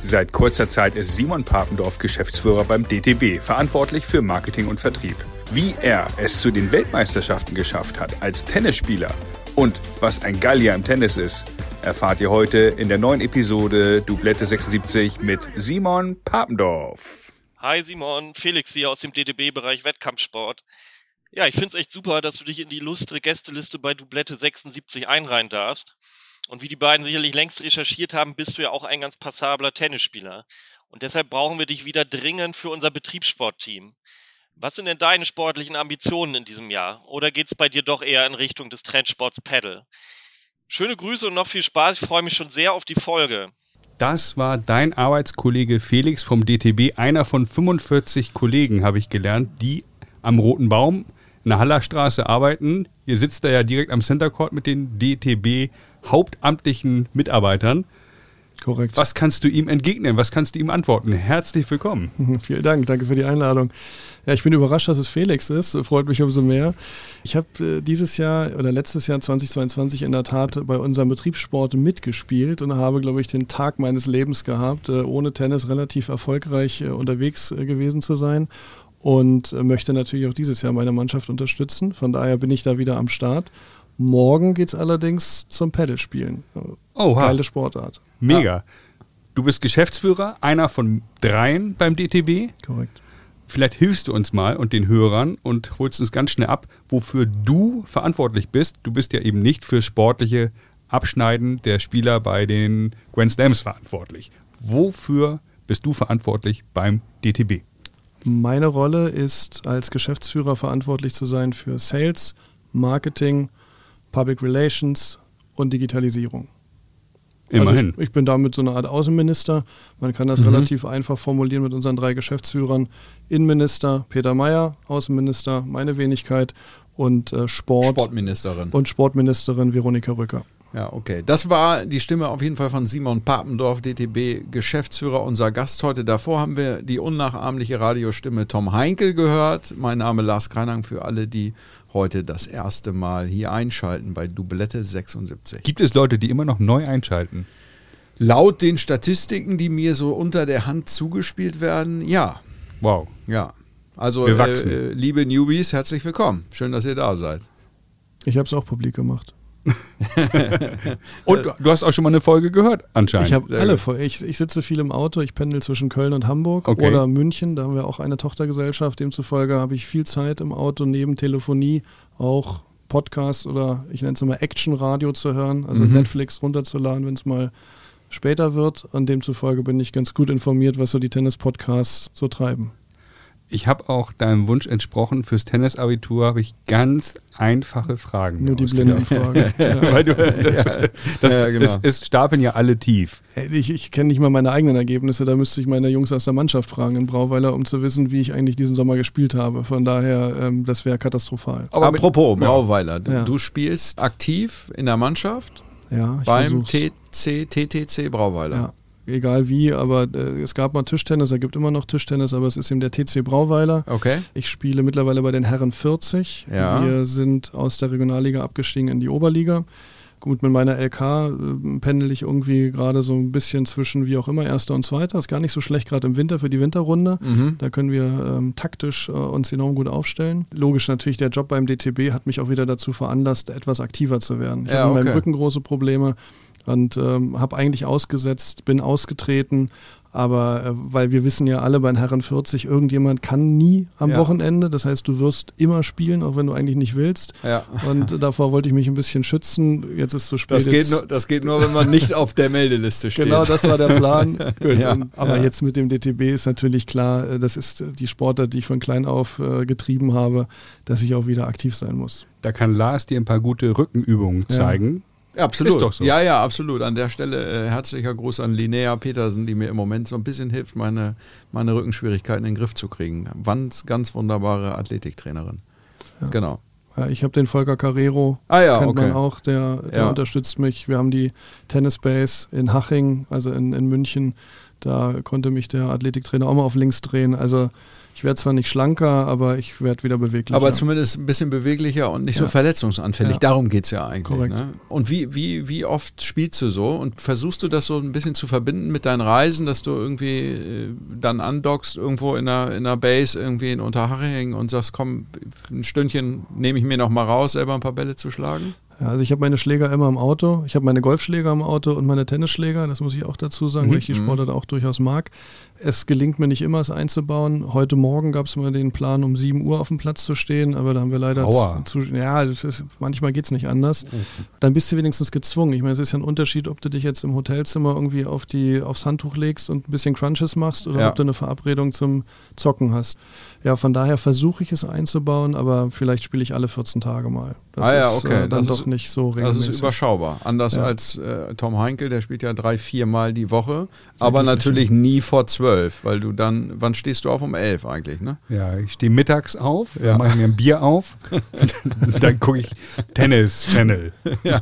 Seit kurzer Zeit ist Simon Papendorf Geschäftsführer beim DTB, verantwortlich für Marketing und Vertrieb. Wie er es zu den Weltmeisterschaften geschafft hat als Tennisspieler und was ein Gallier im Tennis ist, erfahrt ihr heute in der neuen Episode Doublette 76 mit Simon Papendorf. Hi Simon, Felix hier aus dem DTB-Bereich Wettkampfsport. Ja, ich finde es echt super, dass du dich in die illustre Gästeliste bei Doublette 76 einreihen darfst. Und wie die beiden sicherlich längst recherchiert haben, bist du ja auch ein ganz passabler Tennisspieler. Und deshalb brauchen wir dich wieder dringend für unser Betriebssportteam. Was sind denn deine sportlichen Ambitionen in diesem Jahr? Oder geht es bei dir doch eher in Richtung des Trendsports Paddle? Schöne Grüße und noch viel Spaß. Ich freue mich schon sehr auf die Folge. Das war dein Arbeitskollege Felix vom DTB, einer von 45 Kollegen, habe ich gelernt, die am Roten Baum in der Hallerstraße arbeiten. Ihr sitzt da ja direkt am Center Court mit den DTB hauptamtlichen Mitarbeitern. Korrekt. Was kannst du ihm entgegnen? Was kannst du ihm antworten? Herzlich willkommen. Vielen Dank, danke für die Einladung. Ja, ich bin überrascht, dass es Felix ist. Freut mich umso mehr. Ich habe äh, dieses Jahr oder letztes Jahr 2022 in der Tat bei unserem Betriebssport mitgespielt und habe, glaube ich, den Tag meines Lebens gehabt, äh, ohne Tennis relativ erfolgreich äh, unterwegs äh, gewesen zu sein und äh, möchte natürlich auch dieses Jahr meine Mannschaft unterstützen. Von daher bin ich da wieder am Start. Morgen geht es allerdings zum Paddlespielen. Oh, Geile Sportart. Mega. Ja. Du bist Geschäftsführer, einer von dreien beim DTB. Korrekt. Vielleicht hilfst du uns mal und den Hörern und holst uns ganz schnell ab, wofür du verantwortlich bist. Du bist ja eben nicht für sportliche Abschneiden der Spieler bei den Grand Slams verantwortlich. Wofür bist du verantwortlich beim DTB? Meine Rolle ist als Geschäftsführer verantwortlich zu sein für Sales, Marketing, Public Relations und Digitalisierung. Immerhin. Also ich, ich, bin damit so eine Art Außenminister. Man kann das mhm. relativ einfach formulieren mit unseren drei Geschäftsführern. Innenminister Peter Mayer, Außenminister meine Wenigkeit und äh, Sport. Sportministerin. Und Sportministerin Veronika Rücker. Ja, okay. Das war die Stimme auf jeden Fall von Simon Papendorf, DTB Geschäftsführer, unser Gast heute. Davor haben wir die unnachahmliche Radiostimme Tom Heinkel gehört. Mein Name Lars Kreinang für alle, die heute das erste Mal hier einschalten bei Doublette 76. Gibt es Leute, die immer noch neu einschalten? Laut den Statistiken, die mir so unter der Hand zugespielt werden, ja. Wow. Ja. Also, äh, liebe Newbies, herzlich willkommen. Schön, dass ihr da seid. Ich habe es auch publik gemacht. und du hast auch schon mal eine Folge gehört, anscheinend. Ich habe alle Folgen. Ich, ich, sitze viel im Auto, ich pendel zwischen Köln und Hamburg okay. oder München. Da haben wir auch eine Tochtergesellschaft. Demzufolge habe ich viel Zeit im Auto neben Telefonie auch Podcast oder ich nenne es immer Action-Radio zu hören, also mhm. Netflix runterzuladen, wenn es mal später wird. Und demzufolge bin ich ganz gut informiert, was so die Tennis-Podcasts so treiben. Ich habe auch deinem Wunsch entsprochen. Fürs Tennisabitur habe ich ganz einfache Fragen. Nur die blinden Fragen. ja. Weil du, das, das, ja, genau. es, es, stapeln ja alle tief. Ich, ich kenne nicht mal meine eigenen Ergebnisse. Da müsste ich meine Jungs aus der Mannschaft fragen in Brauweiler, um zu wissen, wie ich eigentlich diesen Sommer gespielt habe. Von daher, ähm, das wäre katastrophal. Aber Apropos mit, Brauweiler, du, du spielst aktiv in der Mannschaft? Ja, beim TC, TTC Brauweiler. Egal wie, aber äh, es gab mal Tischtennis, er gibt immer noch Tischtennis, aber es ist eben der TC Brauweiler. Okay. Ich spiele mittlerweile bei den Herren 40. Ja. Wir sind aus der Regionalliga abgestiegen in die Oberliga. Gut, mit meiner LK äh, pendel ich irgendwie gerade so ein bisschen zwischen wie auch immer Erster und Zweiter. Ist gar nicht so schlecht gerade im Winter für die Winterrunde. Mhm. Da können wir ähm, taktisch äh, uns enorm gut aufstellen. Logisch natürlich, der Job beim DTB hat mich auch wieder dazu veranlasst, etwas aktiver zu werden. Ich ja, habe okay. in meinem Rücken große Probleme und ähm, habe eigentlich ausgesetzt, bin ausgetreten, aber äh, weil wir wissen ja alle bei den Herren 40, irgendjemand kann nie am ja. Wochenende. Das heißt, du wirst immer spielen, auch wenn du eigentlich nicht willst. Ja. Und davor wollte ich mich ein bisschen schützen. Jetzt ist es zu spät. Das geht, nur, das geht nur, wenn man nicht auf der Meldeliste steht. Genau, das war der Plan. ja. Aber jetzt mit dem DTB ist natürlich klar, äh, das ist die Sportart, die ich von klein auf äh, getrieben habe, dass ich auch wieder aktiv sein muss. Da kann Lars dir ein paar gute Rückenübungen zeigen. Absolut. Ist doch so. Ja, ja, absolut. An der Stelle äh, herzlicher Gruß an Linnea Petersen, die mir im Moment so ein bisschen hilft, meine, meine Rückenschwierigkeiten in den Griff zu kriegen. Ganz, ganz wunderbare Athletiktrainerin. Ja. Genau. Ja, ich habe den Volker Carrero, ah, ja, kennt okay. man auch, der, der ja. unterstützt mich. Wir haben die Tennis Base in Haching, also in, in München. Da konnte mich der Athletiktrainer auch mal auf links drehen. Also Ich werde zwar nicht schlanker, aber ich werde wieder beweglicher. Aber zumindest ein bisschen beweglicher und nicht ja. so verletzungsanfällig. Ja. Darum geht es ja eigentlich. Ne? Und wie, wie, wie oft spielst du so und versuchst du das so ein bisschen zu verbinden mit deinen Reisen, dass du irgendwie äh, dann andockst irgendwo in einer, in einer Base irgendwie in Unterhaching und sagst, komm, ein Stündchen nehme ich mir noch mal raus, selber ein paar Bälle zu schlagen? Ja, also ich habe meine Schläger immer im Auto. Ich habe meine Golfschläger im Auto und meine Tennisschläger. Das muss ich auch dazu sagen, mhm. weil ich die Sportart auch durchaus mag. Es gelingt mir nicht immer, es einzubauen. Heute Morgen gab es mal den Plan, um 7 Uhr auf dem Platz zu stehen, aber da haben wir leider Aua. zu, ja, ist, manchmal geht es nicht anders. Mhm. Dann bist du wenigstens gezwungen. Ich meine, es ist ja ein Unterschied, ob du dich jetzt im Hotelzimmer irgendwie auf die, aufs Handtuch legst und ein bisschen Crunches machst oder ja. ob du eine Verabredung zum Zocken hast. Ja, von daher versuche ich es einzubauen, aber vielleicht spiele ich alle 14 Tage mal. Das ah ja, okay. Ist, äh, dann das doch ist, nicht so regelmäßig. Das ist überschaubar. Anders ja. als äh, Tom Heinkel, der spielt ja drei, vier Mal die Woche, aber natürlich nie vor zwölf, weil du dann, wann stehst du auf? Um elf eigentlich, ne? Ja, ich stehe mittags auf, ja. mache mir ein Bier auf, und dann gucke ich Tennis Channel. Ja.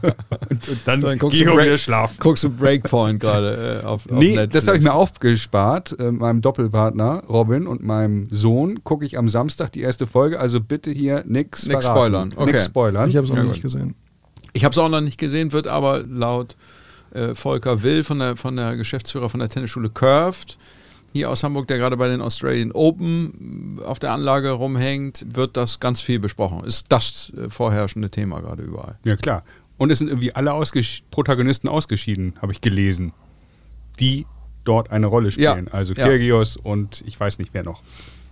Und, und dann, dann gehe ich wieder schlafen. Guckst du Breakpoint gerade äh, auf, auf Nee, Netflix. das habe ich mir aufgespart, äh, meinem Doppelpartner Robin und meinem Sohn gucke ich am Samstag die erste Folge, also bitte hier nichts Nix spoilern. Okay. Nix spoilern. Ich habe es auch ja, nicht gesehen. Ich habe es auch noch nicht gesehen, wird aber laut äh, Volker Will von der, von der Geschäftsführer von der Tennisschule Curved hier aus Hamburg, der gerade bei den Australian Open auf der Anlage rumhängt, wird das ganz viel besprochen. Ist das äh, vorherrschende Thema gerade überall. Ja, klar. Und es sind irgendwie alle ausges Protagonisten ausgeschieden, habe ich gelesen, die dort eine Rolle spielen. Ja. Also Kyrgios ja. und ich weiß nicht wer noch.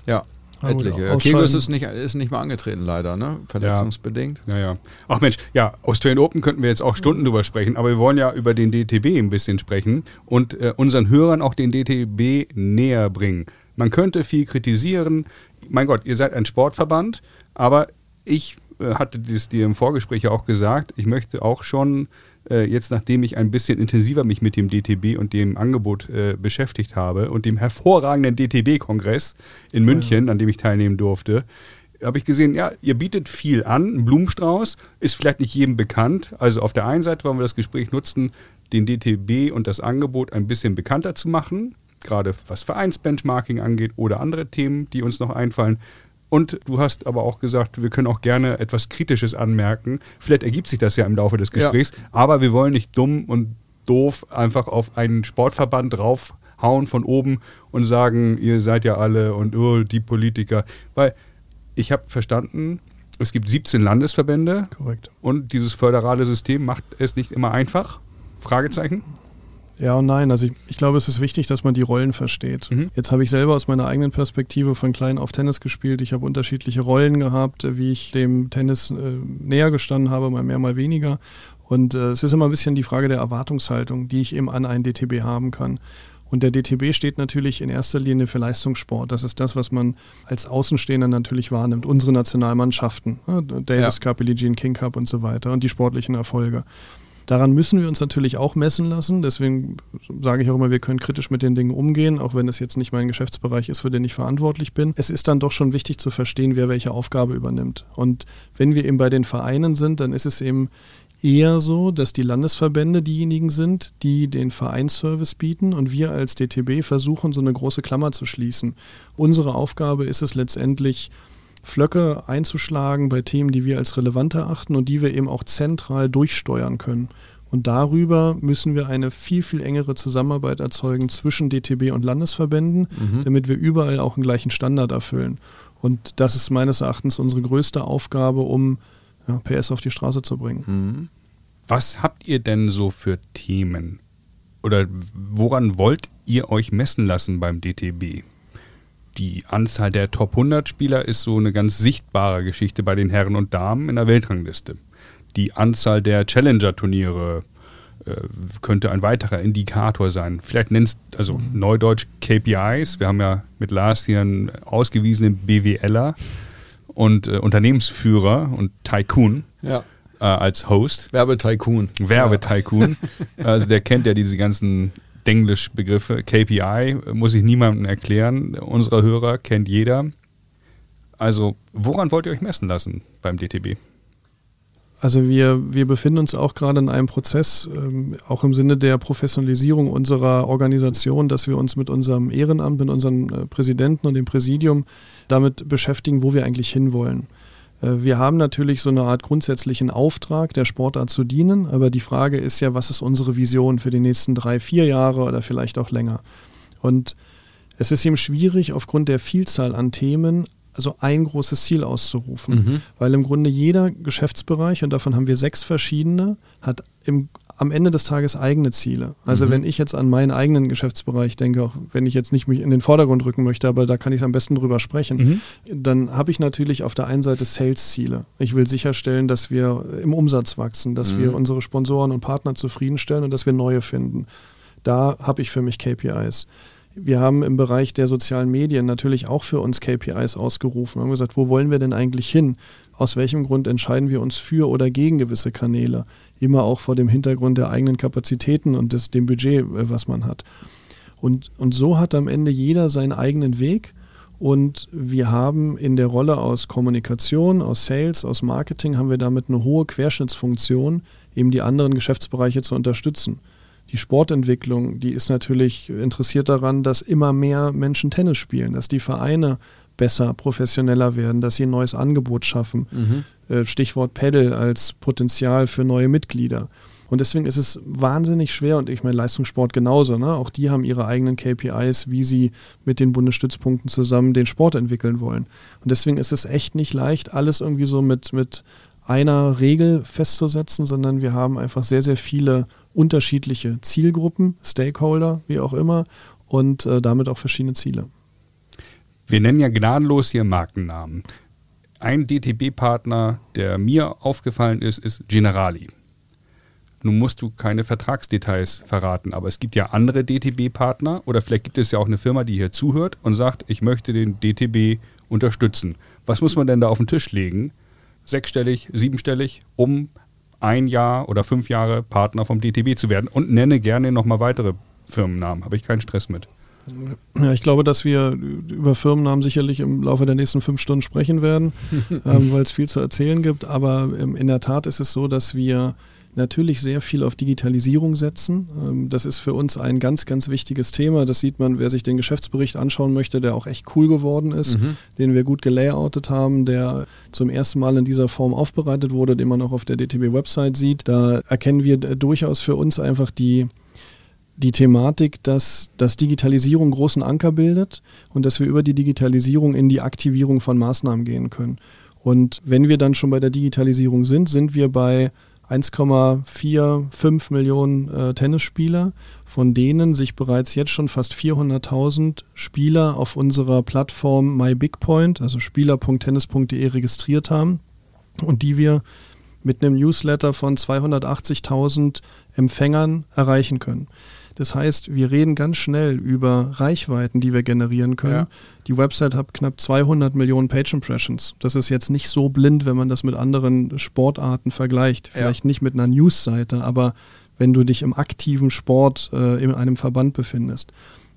Ja. Etliche. Kyrgios ist nicht, ist nicht mal angetreten, leider, ne? Verletzungsbedingt. Ja, ja. Ach Mensch, ja, Australian Open könnten wir jetzt auch Stunden drüber sprechen, aber wir wollen ja über den DTB ein bisschen sprechen und äh, unseren Hörern auch den DTB näher bringen. Man könnte viel kritisieren. Mein Gott, ihr seid ein Sportverband, aber ich äh, hatte das dir im Vorgespräch ja auch gesagt, ich möchte auch schon äh, jetzt nachdem ich ein bisschen intensiver mich mit dem DTB und dem Angebot äh, beschäftigt habe und dem hervorragenden DTB-Kongress in München, ja. an dem ich teilnehmen durfte, habe ich gesehen, ja, ihr bietet viel an. Ein Blumenstrauß ist vielleicht nicht jedem bekannt. Also auf der einen Seite wollen wir das Gespräch nutzen, den DTB und das Angebot ein bisschen bekannter zu machen, gerade was Vereinsbenchmarking angeht oder andere Themen, die uns noch einfallen. Und du hast aber auch gesagt, wir können auch gerne etwas Kritisches anmerken. Vielleicht ergibt sich das ja im Laufe des Gesprächs, ja. aber wir wollen nicht dumm und doof einfach auf einen Sportverband draufhauen von oben und sagen, ihr seid ja alle und oh, die Politiker. Weil ich habe verstanden, es gibt 17 Landesverbände. Korrekt. Und dieses föderale System macht es nicht immer einfach. Fragezeichen. Ja und nein. Also ich, ich, glaube, es ist wichtig, dass man die Rollen versteht. Mhm. Jetzt habe ich selber aus meiner eigenen Perspektive von klein auf Tennis gespielt. Ich habe unterschiedliche Rollen gehabt, wie ich dem Tennis äh, näher gestanden habe, mal mehr, mal weniger. Und äh, es ist immer ein bisschen die Frage der Erwartungshaltung, die ich eben an einen DTB haben kann. Und der DTB steht natürlich in erster Linie für Leistungssport. Das ist das, was man als Außenstehender natürlich wahrnimmt. Unsere Nationalmannschaften, ne? Davis ja. Cup, Billie Jean King Cup und so weiter und die sportlichen Erfolge. Daran müssen wir uns natürlich auch messen lassen. Deswegen sage ich auch immer, wir können kritisch mit den Dingen umgehen, auch wenn es jetzt nicht mein Geschäftsbereich ist, für den ich verantwortlich bin. Es ist dann doch schon wichtig zu verstehen, wer welche Aufgabe übernimmt. Und wenn wir eben bei den Vereinen sind, dann ist es eben eher so, dass die Landesverbände diejenigen sind, die den Vereinsservice bieten und wir als DTB versuchen, so eine große Klammer zu schließen. Unsere Aufgabe ist es letztendlich, Flöcke einzuschlagen bei Themen, die wir als relevant erachten und die wir eben auch zentral durchsteuern können. Und darüber müssen wir eine viel, viel engere Zusammenarbeit erzeugen zwischen DTB und Landesverbänden, mhm. damit wir überall auch einen gleichen Standard erfüllen. Und das ist meines Erachtens unsere größte Aufgabe, um ja, PS auf die Straße zu bringen. Mhm. Was habt ihr denn so für Themen? Oder woran wollt ihr euch messen lassen beim DTB? Die Anzahl der Top 100 Spieler ist so eine ganz sichtbare Geschichte bei den Herren und Damen in der Weltrangliste. Die Anzahl der Challenger-Turniere äh, könnte ein weiterer Indikator sein. Vielleicht nennst also neudeutsch KPIs. Wir haben ja mit Lars hier einen ausgewiesenen BWLer und äh, Unternehmensführer und Tycoon. Ja. Äh, als Host. Werbetycoon. Werbetycoon. Ja. Also der kennt ja diese ganzen Denglisch-Begriffe. KPI muss ich niemandem erklären. Unsere Hörer kennt jeder. Also, woran wollt ihr euch messen lassen beim DTB? Also wir, wir befinden uns auch gerade in einem Prozess, ähm, auch im Sinne der Professionalisierung unserer Organisation, dass wir uns mit unserem Ehrenamt, mit unserem äh, Präsidenten und dem Präsidium damit beschäftigen, wo wir eigentlich hinwollen. Äh, wir haben natürlich so eine Art grundsätzlichen Auftrag, der Sportart zu dienen, aber die Frage ist ja, was ist unsere Vision für die nächsten drei, vier Jahre oder vielleicht auch länger? Und es ist eben schwierig, aufgrund der Vielzahl an Themen also ein großes Ziel auszurufen. Mhm. Weil im Grunde jeder Geschäftsbereich, und davon haben wir sechs verschiedene, hat im, am Ende des Tages eigene Ziele. Also mhm. wenn ich jetzt an meinen eigenen Geschäftsbereich denke, auch wenn ich jetzt nicht mich in den Vordergrund rücken möchte, aber da kann ich am besten drüber sprechen, mhm. dann habe ich natürlich auf der einen Seite Sales-Ziele. Ich will sicherstellen, dass wir im Umsatz wachsen, dass wir mhm. unsere Sponsoren und Partner zufriedenstellen und dass wir neue finden. Da habe ich für mich KPIs. Wir haben im Bereich der sozialen Medien natürlich auch für uns KPIs ausgerufen. Wir haben gesagt, wo wollen wir denn eigentlich hin? Aus welchem Grund entscheiden wir uns für oder gegen gewisse Kanäle? Immer auch vor dem Hintergrund der eigenen Kapazitäten und des, dem Budget, äh, was man hat. Und, und so hat am Ende jeder seinen eigenen Weg. Und wir haben in der Rolle aus Kommunikation, aus Sales, aus Marketing, haben wir damit eine hohe Querschnittsfunktion, eben die anderen Geschäftsbereiche zu unterstützen die Sportentwicklung, die ist natürlich interessiert daran, dass immer mehr Menschen Tennis spielen, dass die Vereine besser, professioneller werden, dass sie ein neues Angebot schaffen. Mhm. Äh, Stichwort Pedal als Potenzial für neue Mitglieder. Und deswegen ist es wahnsinnig schwer und ich meine Leistungssport genauso. Ne? Auch die haben ihre eigenen KPIs, wie sie mit den Bundesstützpunkten zusammen den Sport entwickeln wollen. Und deswegen ist es echt nicht leicht, alles irgendwie so mit, mit einer Regel festzusetzen, sondern wir haben einfach sehr, sehr viele unterschiedliche Zielgruppen, Stakeholder, wie auch immer, und äh, damit auch verschiedene Ziele. Wir nennen ja gnadenlos hier Markennamen. Ein DTB-Partner, der mir aufgefallen ist, ist Generali. Nun musst du keine Vertragsdetails verraten, aber es gibt ja andere DTB-Partner oder vielleicht gibt es ja auch eine Firma, die hier zuhört und sagt, ich möchte den DTB unterstützen. Was muss man denn da auf den Tisch legen? Sechsstellig, siebenstellig, um ein Jahr oder fünf Jahre Partner vom DTB zu werden und nenne gerne nochmal weitere Firmennamen. Habe ich keinen Stress mit. Ja, ich glaube, dass wir über Firmennamen sicherlich im Laufe der nächsten fünf Stunden sprechen werden, ähm, weil es viel zu erzählen gibt. Aber ähm, in der Tat ist es so, dass wir natürlich sehr viel auf Digitalisierung setzen. Ähm, das ist für uns ein ganz, ganz wichtiges Thema. Das sieht man, wer sich den Geschäftsbericht anschauen möchte, der auch echt cool geworden ist, mhm. den wir gut gelayoutet haben, der zum ersten Mal in dieser Form aufbereitet wurde, den man auch auf der DTB-Website sieht. Da erkennen wir durchaus für uns einfach die, die Thematik, dass, dass Digitalisierung großen Anker bildet und dass wir über die Digitalisierung in die Aktivierung von Maßnahmen gehen können. Und wenn wir dann schon bei der Digitalisierung sind, sind wir bei 1,45 Millionen äh, Tennisspieler, von denen sich bereits jetzt schon fast 400.000 Spieler auf unserer Plattform MyBigPoint, also spieler.tennis.de registriert haben und die wir mit einem Newsletter von 280.000 Empfängern erreichen können. Das heißt, wir reden ganz schnell über Reichweiten, die wir generieren können. Ja. Die Website hat knapp 200 Millionen Page Impressions. Das ist jetzt nicht so blind, wenn man das mit anderen Sportarten vergleicht. Vielleicht ja. nicht mit einer News-Seite, aber wenn du dich im aktiven Sport äh, in einem Verband befindest.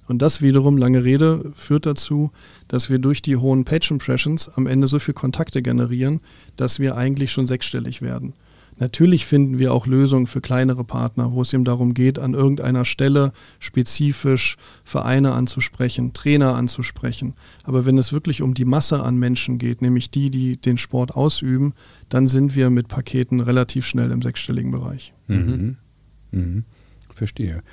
Und das wiederum, lange Rede, führt dazu, dass wir durch die hohen Page Impressions am Ende so viele Kontakte generieren, dass wir eigentlich schon sechsstellig werden. Natürlich finden wir auch Lösungen für kleinere Partner, wo es eben darum geht, an irgendeiner Stelle spezifisch Vereine anzusprechen, Trainer anzusprechen. Aber wenn es wirklich um die Masse an Menschen geht, nämlich die, die den Sport ausüben, dann sind wir mit Paketen relativ schnell im sechsstelligen Bereich. Mhm. Mhm. Verstehe.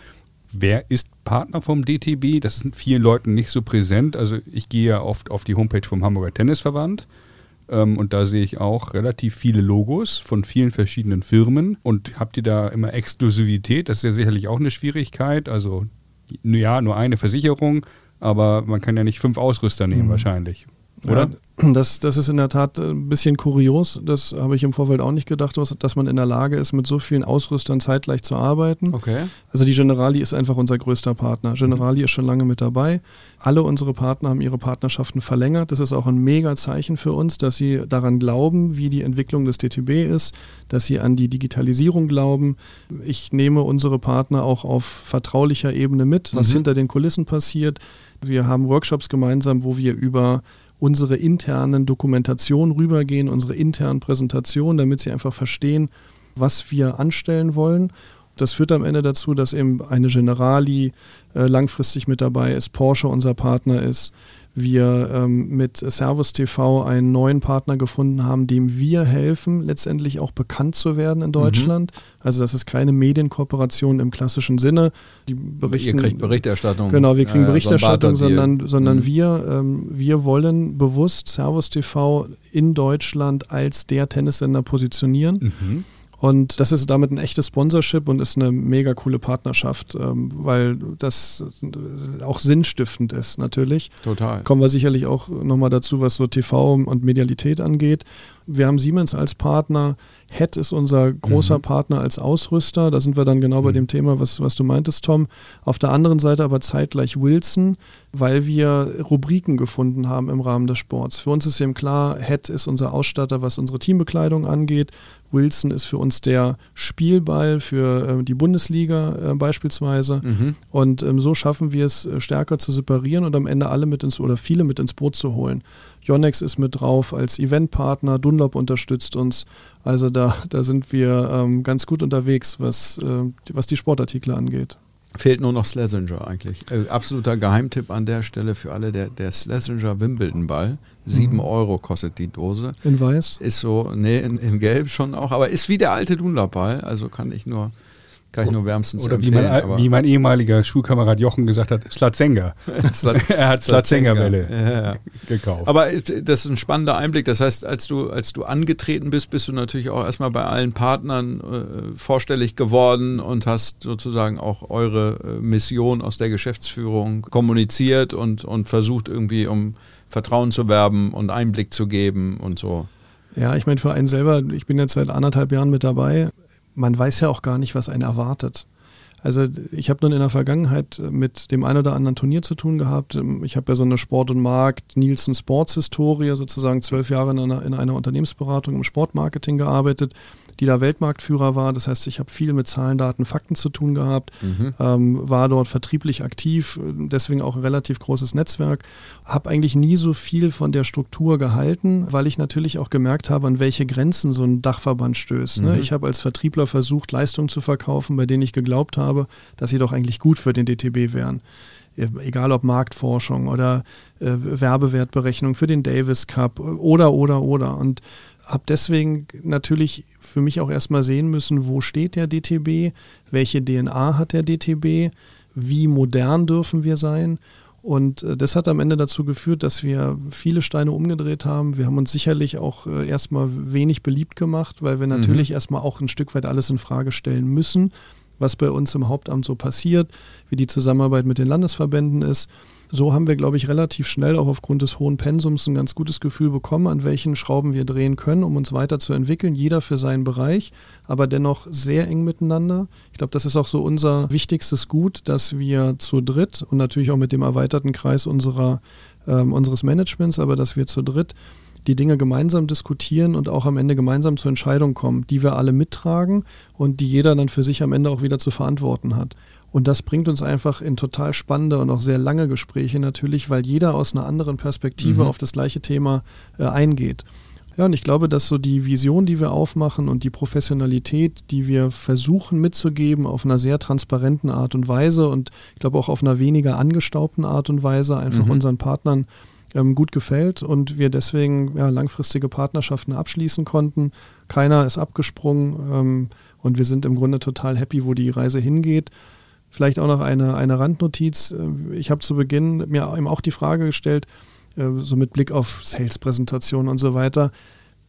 Wer ist Partner vom DTB? Das ist vielen Leuten nicht so präsent. Also ich gehe ja oft auf die Homepage vom Hamburger Tennisverband. Ähm, und da sehe ich auch relativ viele Logos von vielen verschiedenen Firmen. Und habt ihr da immer Exklusivität? Das ist ja sicherlich auch eine Schwierigkeit. Also ja, nur eine Versicherung, aber man kann ja nicht fünf Ausrüster nehmen mhm. wahrscheinlich. Oder? Ja, das, das ist in der Tat ein bisschen kurios. Das habe ich im Vorfeld auch nicht gedacht, dass man in der Lage ist, mit so vielen Ausrüstern zeitgleich zu arbeiten. Okay. Also die Generali ist einfach unser größter Partner. Generali mhm. ist schon lange mit dabei. Alle unsere Partner haben ihre Partnerschaften verlängert. Das ist auch ein mega Zeichen für uns, dass sie daran glauben, wie die Entwicklung des DTB ist, dass sie an die Digitalisierung glauben. Ich nehme unsere Partner auch auf vertraulicher Ebene mit, was mhm. hinter den Kulissen passiert. Wir haben Workshops gemeinsam, wo wir über unsere internen Dokumentationen rübergehen, unsere internen Präsentationen, damit sie einfach verstehen, was wir anstellen wollen. Das führt am Ende dazu, dass eben eine Generali äh, langfristig mit dabei ist, Porsche unser Partner ist, wir ähm, mit Servus TV einen neuen Partner gefunden haben, dem wir helfen, letztendlich auch bekannt zu werden in Deutschland. Mhm. Also das ist keine Medienkooperation im klassischen Sinne. Die berichten, Ihr kriegt Berichterstattung. Genau, wir kriegen Berichterstattung, so sondern, sondern mhm. wir, ähm, wir wollen bewusst Servus TV in Deutschland als der Tennissender positionieren. Mhm. Und das ist damit ein echtes Sponsorship und ist eine mega coole Partnerschaft, ähm, weil das auch sinnstiftend ist natürlich. Total. Kommen wir sicherlich auch nochmal dazu, was so TV und Medialität angeht. Wir haben Siemens als Partner. Head ist unser großer mhm. Partner als Ausrüster. Da sind wir dann genau mhm. bei dem Thema, was, was du meintest, Tom. Auf der anderen Seite aber zeitgleich Wilson, weil wir Rubriken gefunden haben im Rahmen des Sports. Für uns ist eben klar, Head ist unser Ausstatter, was unsere Teambekleidung angeht. Wilson ist für uns der Spielball für äh, die Bundesliga äh, beispielsweise. Mhm. Und ähm, so schaffen wir es, äh, stärker zu separieren und am Ende alle mit ins oder viele mit ins Boot zu holen. Yonex ist mit drauf als Eventpartner, Dunlop unterstützt uns. Also da, da sind wir ähm, ganz gut unterwegs, was, äh, was die Sportartikel angeht. Fehlt nur noch Schlesinger eigentlich. Äh, absoluter Geheimtipp an der Stelle für alle, der, der Schlesinger Wimbledon Ball. Sieben mhm. Euro kostet die Dose. In weiß? Ist so, nee, in, in gelb schon auch, aber ist wie der alte Dunlop Ball, also kann ich nur kann ich nur wärmstens Oder wie mein, wie mein, ehemaliger Schulkamerad Jochen gesagt hat, Slatzenger. er hat Slatzenger-Welle ja, ja. gekauft. Aber das ist ein spannender Einblick. Das heißt, als du, als du angetreten bist, bist du natürlich auch erstmal bei allen Partnern äh, vorstellig geworden und hast sozusagen auch eure äh, Mission aus der Geschäftsführung kommuniziert und, und versucht irgendwie um Vertrauen zu werben und Einblick zu geben und so. Ja, ich meine, für einen selber, ich bin jetzt seit anderthalb Jahren mit dabei man weiß ja auch gar nicht, was einen erwartet. Also ich habe nun in der Vergangenheit mit dem ein oder anderen Turnier zu tun gehabt. Ich habe ja so eine Sport- und Markt, Nielsen Sports Historie, sozusagen zwölf Jahre in einer, in einer Unternehmensberatung im Sportmarketing gearbeitet die da Weltmarktführer war. Das heißt, ich habe viel mit Zahlen, Daten, Fakten zu tun gehabt, mhm. ähm, war dort vertrieblich aktiv, deswegen auch ein relativ großes Netzwerk. Habe eigentlich nie so viel von der Struktur gehalten, weil ich natürlich auch gemerkt habe, an welche Grenzen so ein Dachverband stößt. Ne? Mhm. Ich habe als Vertriebler versucht, Leistungen zu verkaufen, bei denen ich geglaubt habe, dass sie doch eigentlich gut für den DTB wären egal ob Marktforschung oder äh, Werbewertberechnung für den Davis Cup oder, oder, oder. Und habe deswegen natürlich für mich auch erstmal sehen müssen, wo steht der DTB, welche DNA hat der DTB, wie modern dürfen wir sein. Und äh, das hat am Ende dazu geführt, dass wir viele Steine umgedreht haben. Wir haben uns sicherlich auch äh, erstmal wenig beliebt gemacht, weil wir mhm. natürlich mhm. erstmal auch ein Stück weit alles in Frage stellen müssen, was bei uns im Hauptamt so passiert, wie die Zusammenarbeit mit den Landesverbänden ist so haben wir, glaube ich, relativ schnell auch aufgrund des hohen Pensums ein ganz gutes Gefühl bekommen, an welchen Schrauben wir drehen können, um uns weiterzuentwickeln, jeder für seinen Bereich, aber dennoch sehr eng miteinander. Ich glaube, das ist auch so unser wichtigstes Gut, dass wir zu dritt und natürlich auch mit dem erweiterten Kreis unserer, äh, unseres Managements, aber dass wir zu dritt die Dinge gemeinsam diskutieren und auch am Ende gemeinsam zur Entscheidung kommen, die wir alle mittragen und die jeder dann für sich am Ende auch wieder zu verantworten hat. Und das bringt uns einfach in total spannende und auch sehr lange Gespräche natürlich, weil jeder aus einer anderen Perspektive mhm. auf das gleiche Thema äh, eingeht. Ja, und ich glaube, dass so die Vision, die wir aufmachen und die Professionalität, die wir versuchen mitzugeben, auf einer sehr transparenten Art und Weise und ich glaube auch auf einer weniger angestaubten Art und Weise einfach mhm. unseren Partnern ähm, gut gefällt und wir deswegen ja, langfristige Partnerschaften abschließen konnten. Keiner ist abgesprungen ähm, und wir sind im Grunde total happy, wo die Reise hingeht. Vielleicht auch noch eine, eine Randnotiz. Äh, ich habe zu Beginn mir eben auch die Frage gestellt, äh, so mit Blick auf Sales-Präsentationen und so weiter,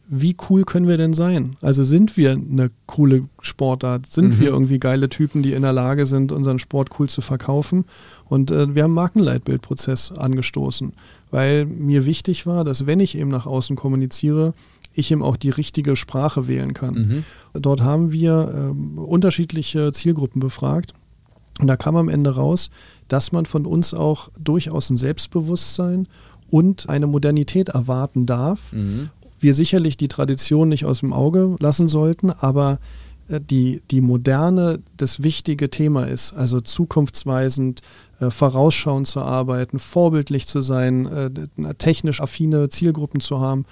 wie cool können wir denn sein? Also sind wir eine coole Sportart? Sind mhm. wir irgendwie geile Typen, die in der Lage sind, unseren Sport cool zu verkaufen? Und äh, wir haben einen Markenleitbildprozess angestoßen, weil mir wichtig war, dass wenn ich eben nach außen kommuniziere, ich eben auch die richtige Sprache wählen kann. Mhm. Dort haben wir äh, unterschiedliche Zielgruppen befragt und da kam am Ende raus, dass man von uns auch durchaus ein Selbstbewusstsein und eine Modernität erwarten darf. Mhm. Wir sicherlich die Tradition nicht aus dem Auge lassen sollten, aber äh, die, die Moderne das wichtige Thema ist, also zukunftsweisend, äh, vorausschauend zu arbeiten, vorbildlich zu sein, äh, technisch affine Zielgruppen zu haben.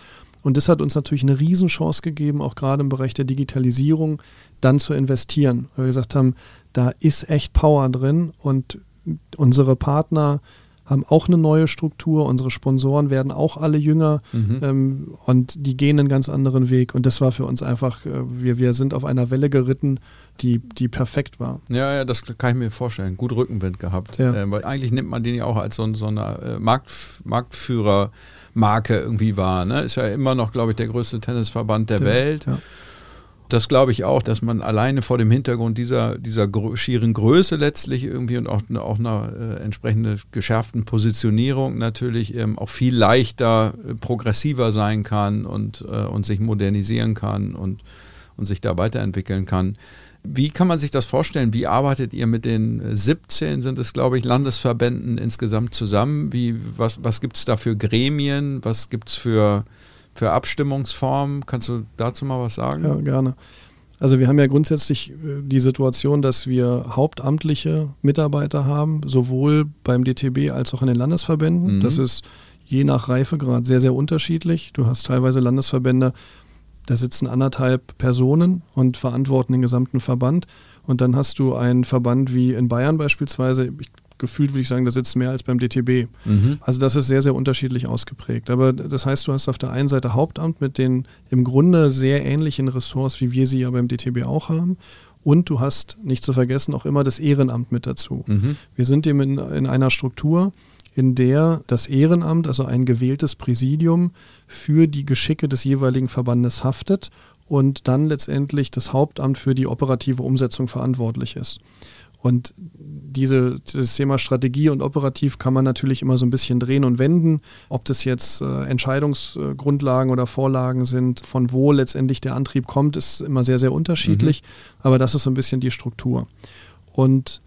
Und das hat uns natürlich eine Riesenchance gegeben, auch gerade im Bereich der Digitalisierung, dann zu investieren. Weil wir gesagt haben, da ist echt Power drin und unsere Partner haben auch eine neue Struktur, unsere Sponsoren werden auch alle jünger mhm. ähm, und die gehen einen ganz anderen Weg. Und das war für uns einfach, äh, wir, wir sind auf einer Welle geritten, die, die perfekt war. Ja, ja, das kann ich mir vorstellen. Gut Rückenwind gehabt. Ja. Äh, weil eigentlich nimmt man den ja auch als so, so eine äh, Markt, Marktführermarke irgendwie wahr. Ne? Ist ja immer noch, glaube ich, der größte Tennisverband der ja, Welt. Ja. Das glaube ich auch, dass man alleine vor dem Hintergrund dieser, dieser schieren Größe letztlich irgendwie und auch, auch einer äh, entsprechenden geschärften Positionierung natürlich ähm, auch viel leichter äh, progressiver sein kann und, äh, und sich modernisieren kann und, und sich da weiterentwickeln kann. Wie kann man sich das vorstellen? Wie arbeitet ihr mit den 17, sind es glaube ich, Landesverbänden insgesamt zusammen? Wie, was was gibt es da für Gremien? Was gibt es für für Abstimmungsformen. Kannst du dazu mal was sagen? Ja, gerne. Also wir haben ja grundsätzlich äh, die Situation, dass wir hauptamtliche Mitarbeiter haben, sowohl beim DTB als auch in den Landesverbänden. Mhm. Das ist je nach Reifegrad sehr, sehr unterschiedlich. Du hast teilweise Landesverbände, da sitzen anderthalb Personen und verantworten den gesamten Verband. Und dann hast du einen Verband wie in Bayern beispielsweise, ich gefühlt würde ich sagen, da sitzt mehr als beim DTB. Mhm. Also das ist sehr, sehr unterschiedlich ausgeprägt. Aber das heißt, du hast auf der einen Seite Hauptamt mit den im Grunde sehr ähnlichen Ressorts, wie wir sie ja beim DTB auch haben. Und du hast, nicht zu vergessen, auch immer das Ehrenamt mit dazu. Mhm. Wir sind eben in, in einer Struktur, in der das Ehrenamt, also ein gewähltes Präsidium, für die Geschicke des jeweiligen Verbandes haftet und dann letztendlich das Hauptamt für die operative Umsetzung verantwortlich ist. Und diese, dieses Thema Strategie und operativ kann man natürlich immer so ein bisschen drehen und wenden. Ob das jetzt äh, Entscheidungsgrundlagen oder Vorlagen sind, von wo letztendlich der Antrieb kommt, ist immer sehr, sehr unterschiedlich. Mhm. Aber das ist so ein bisschen die Struktur. Und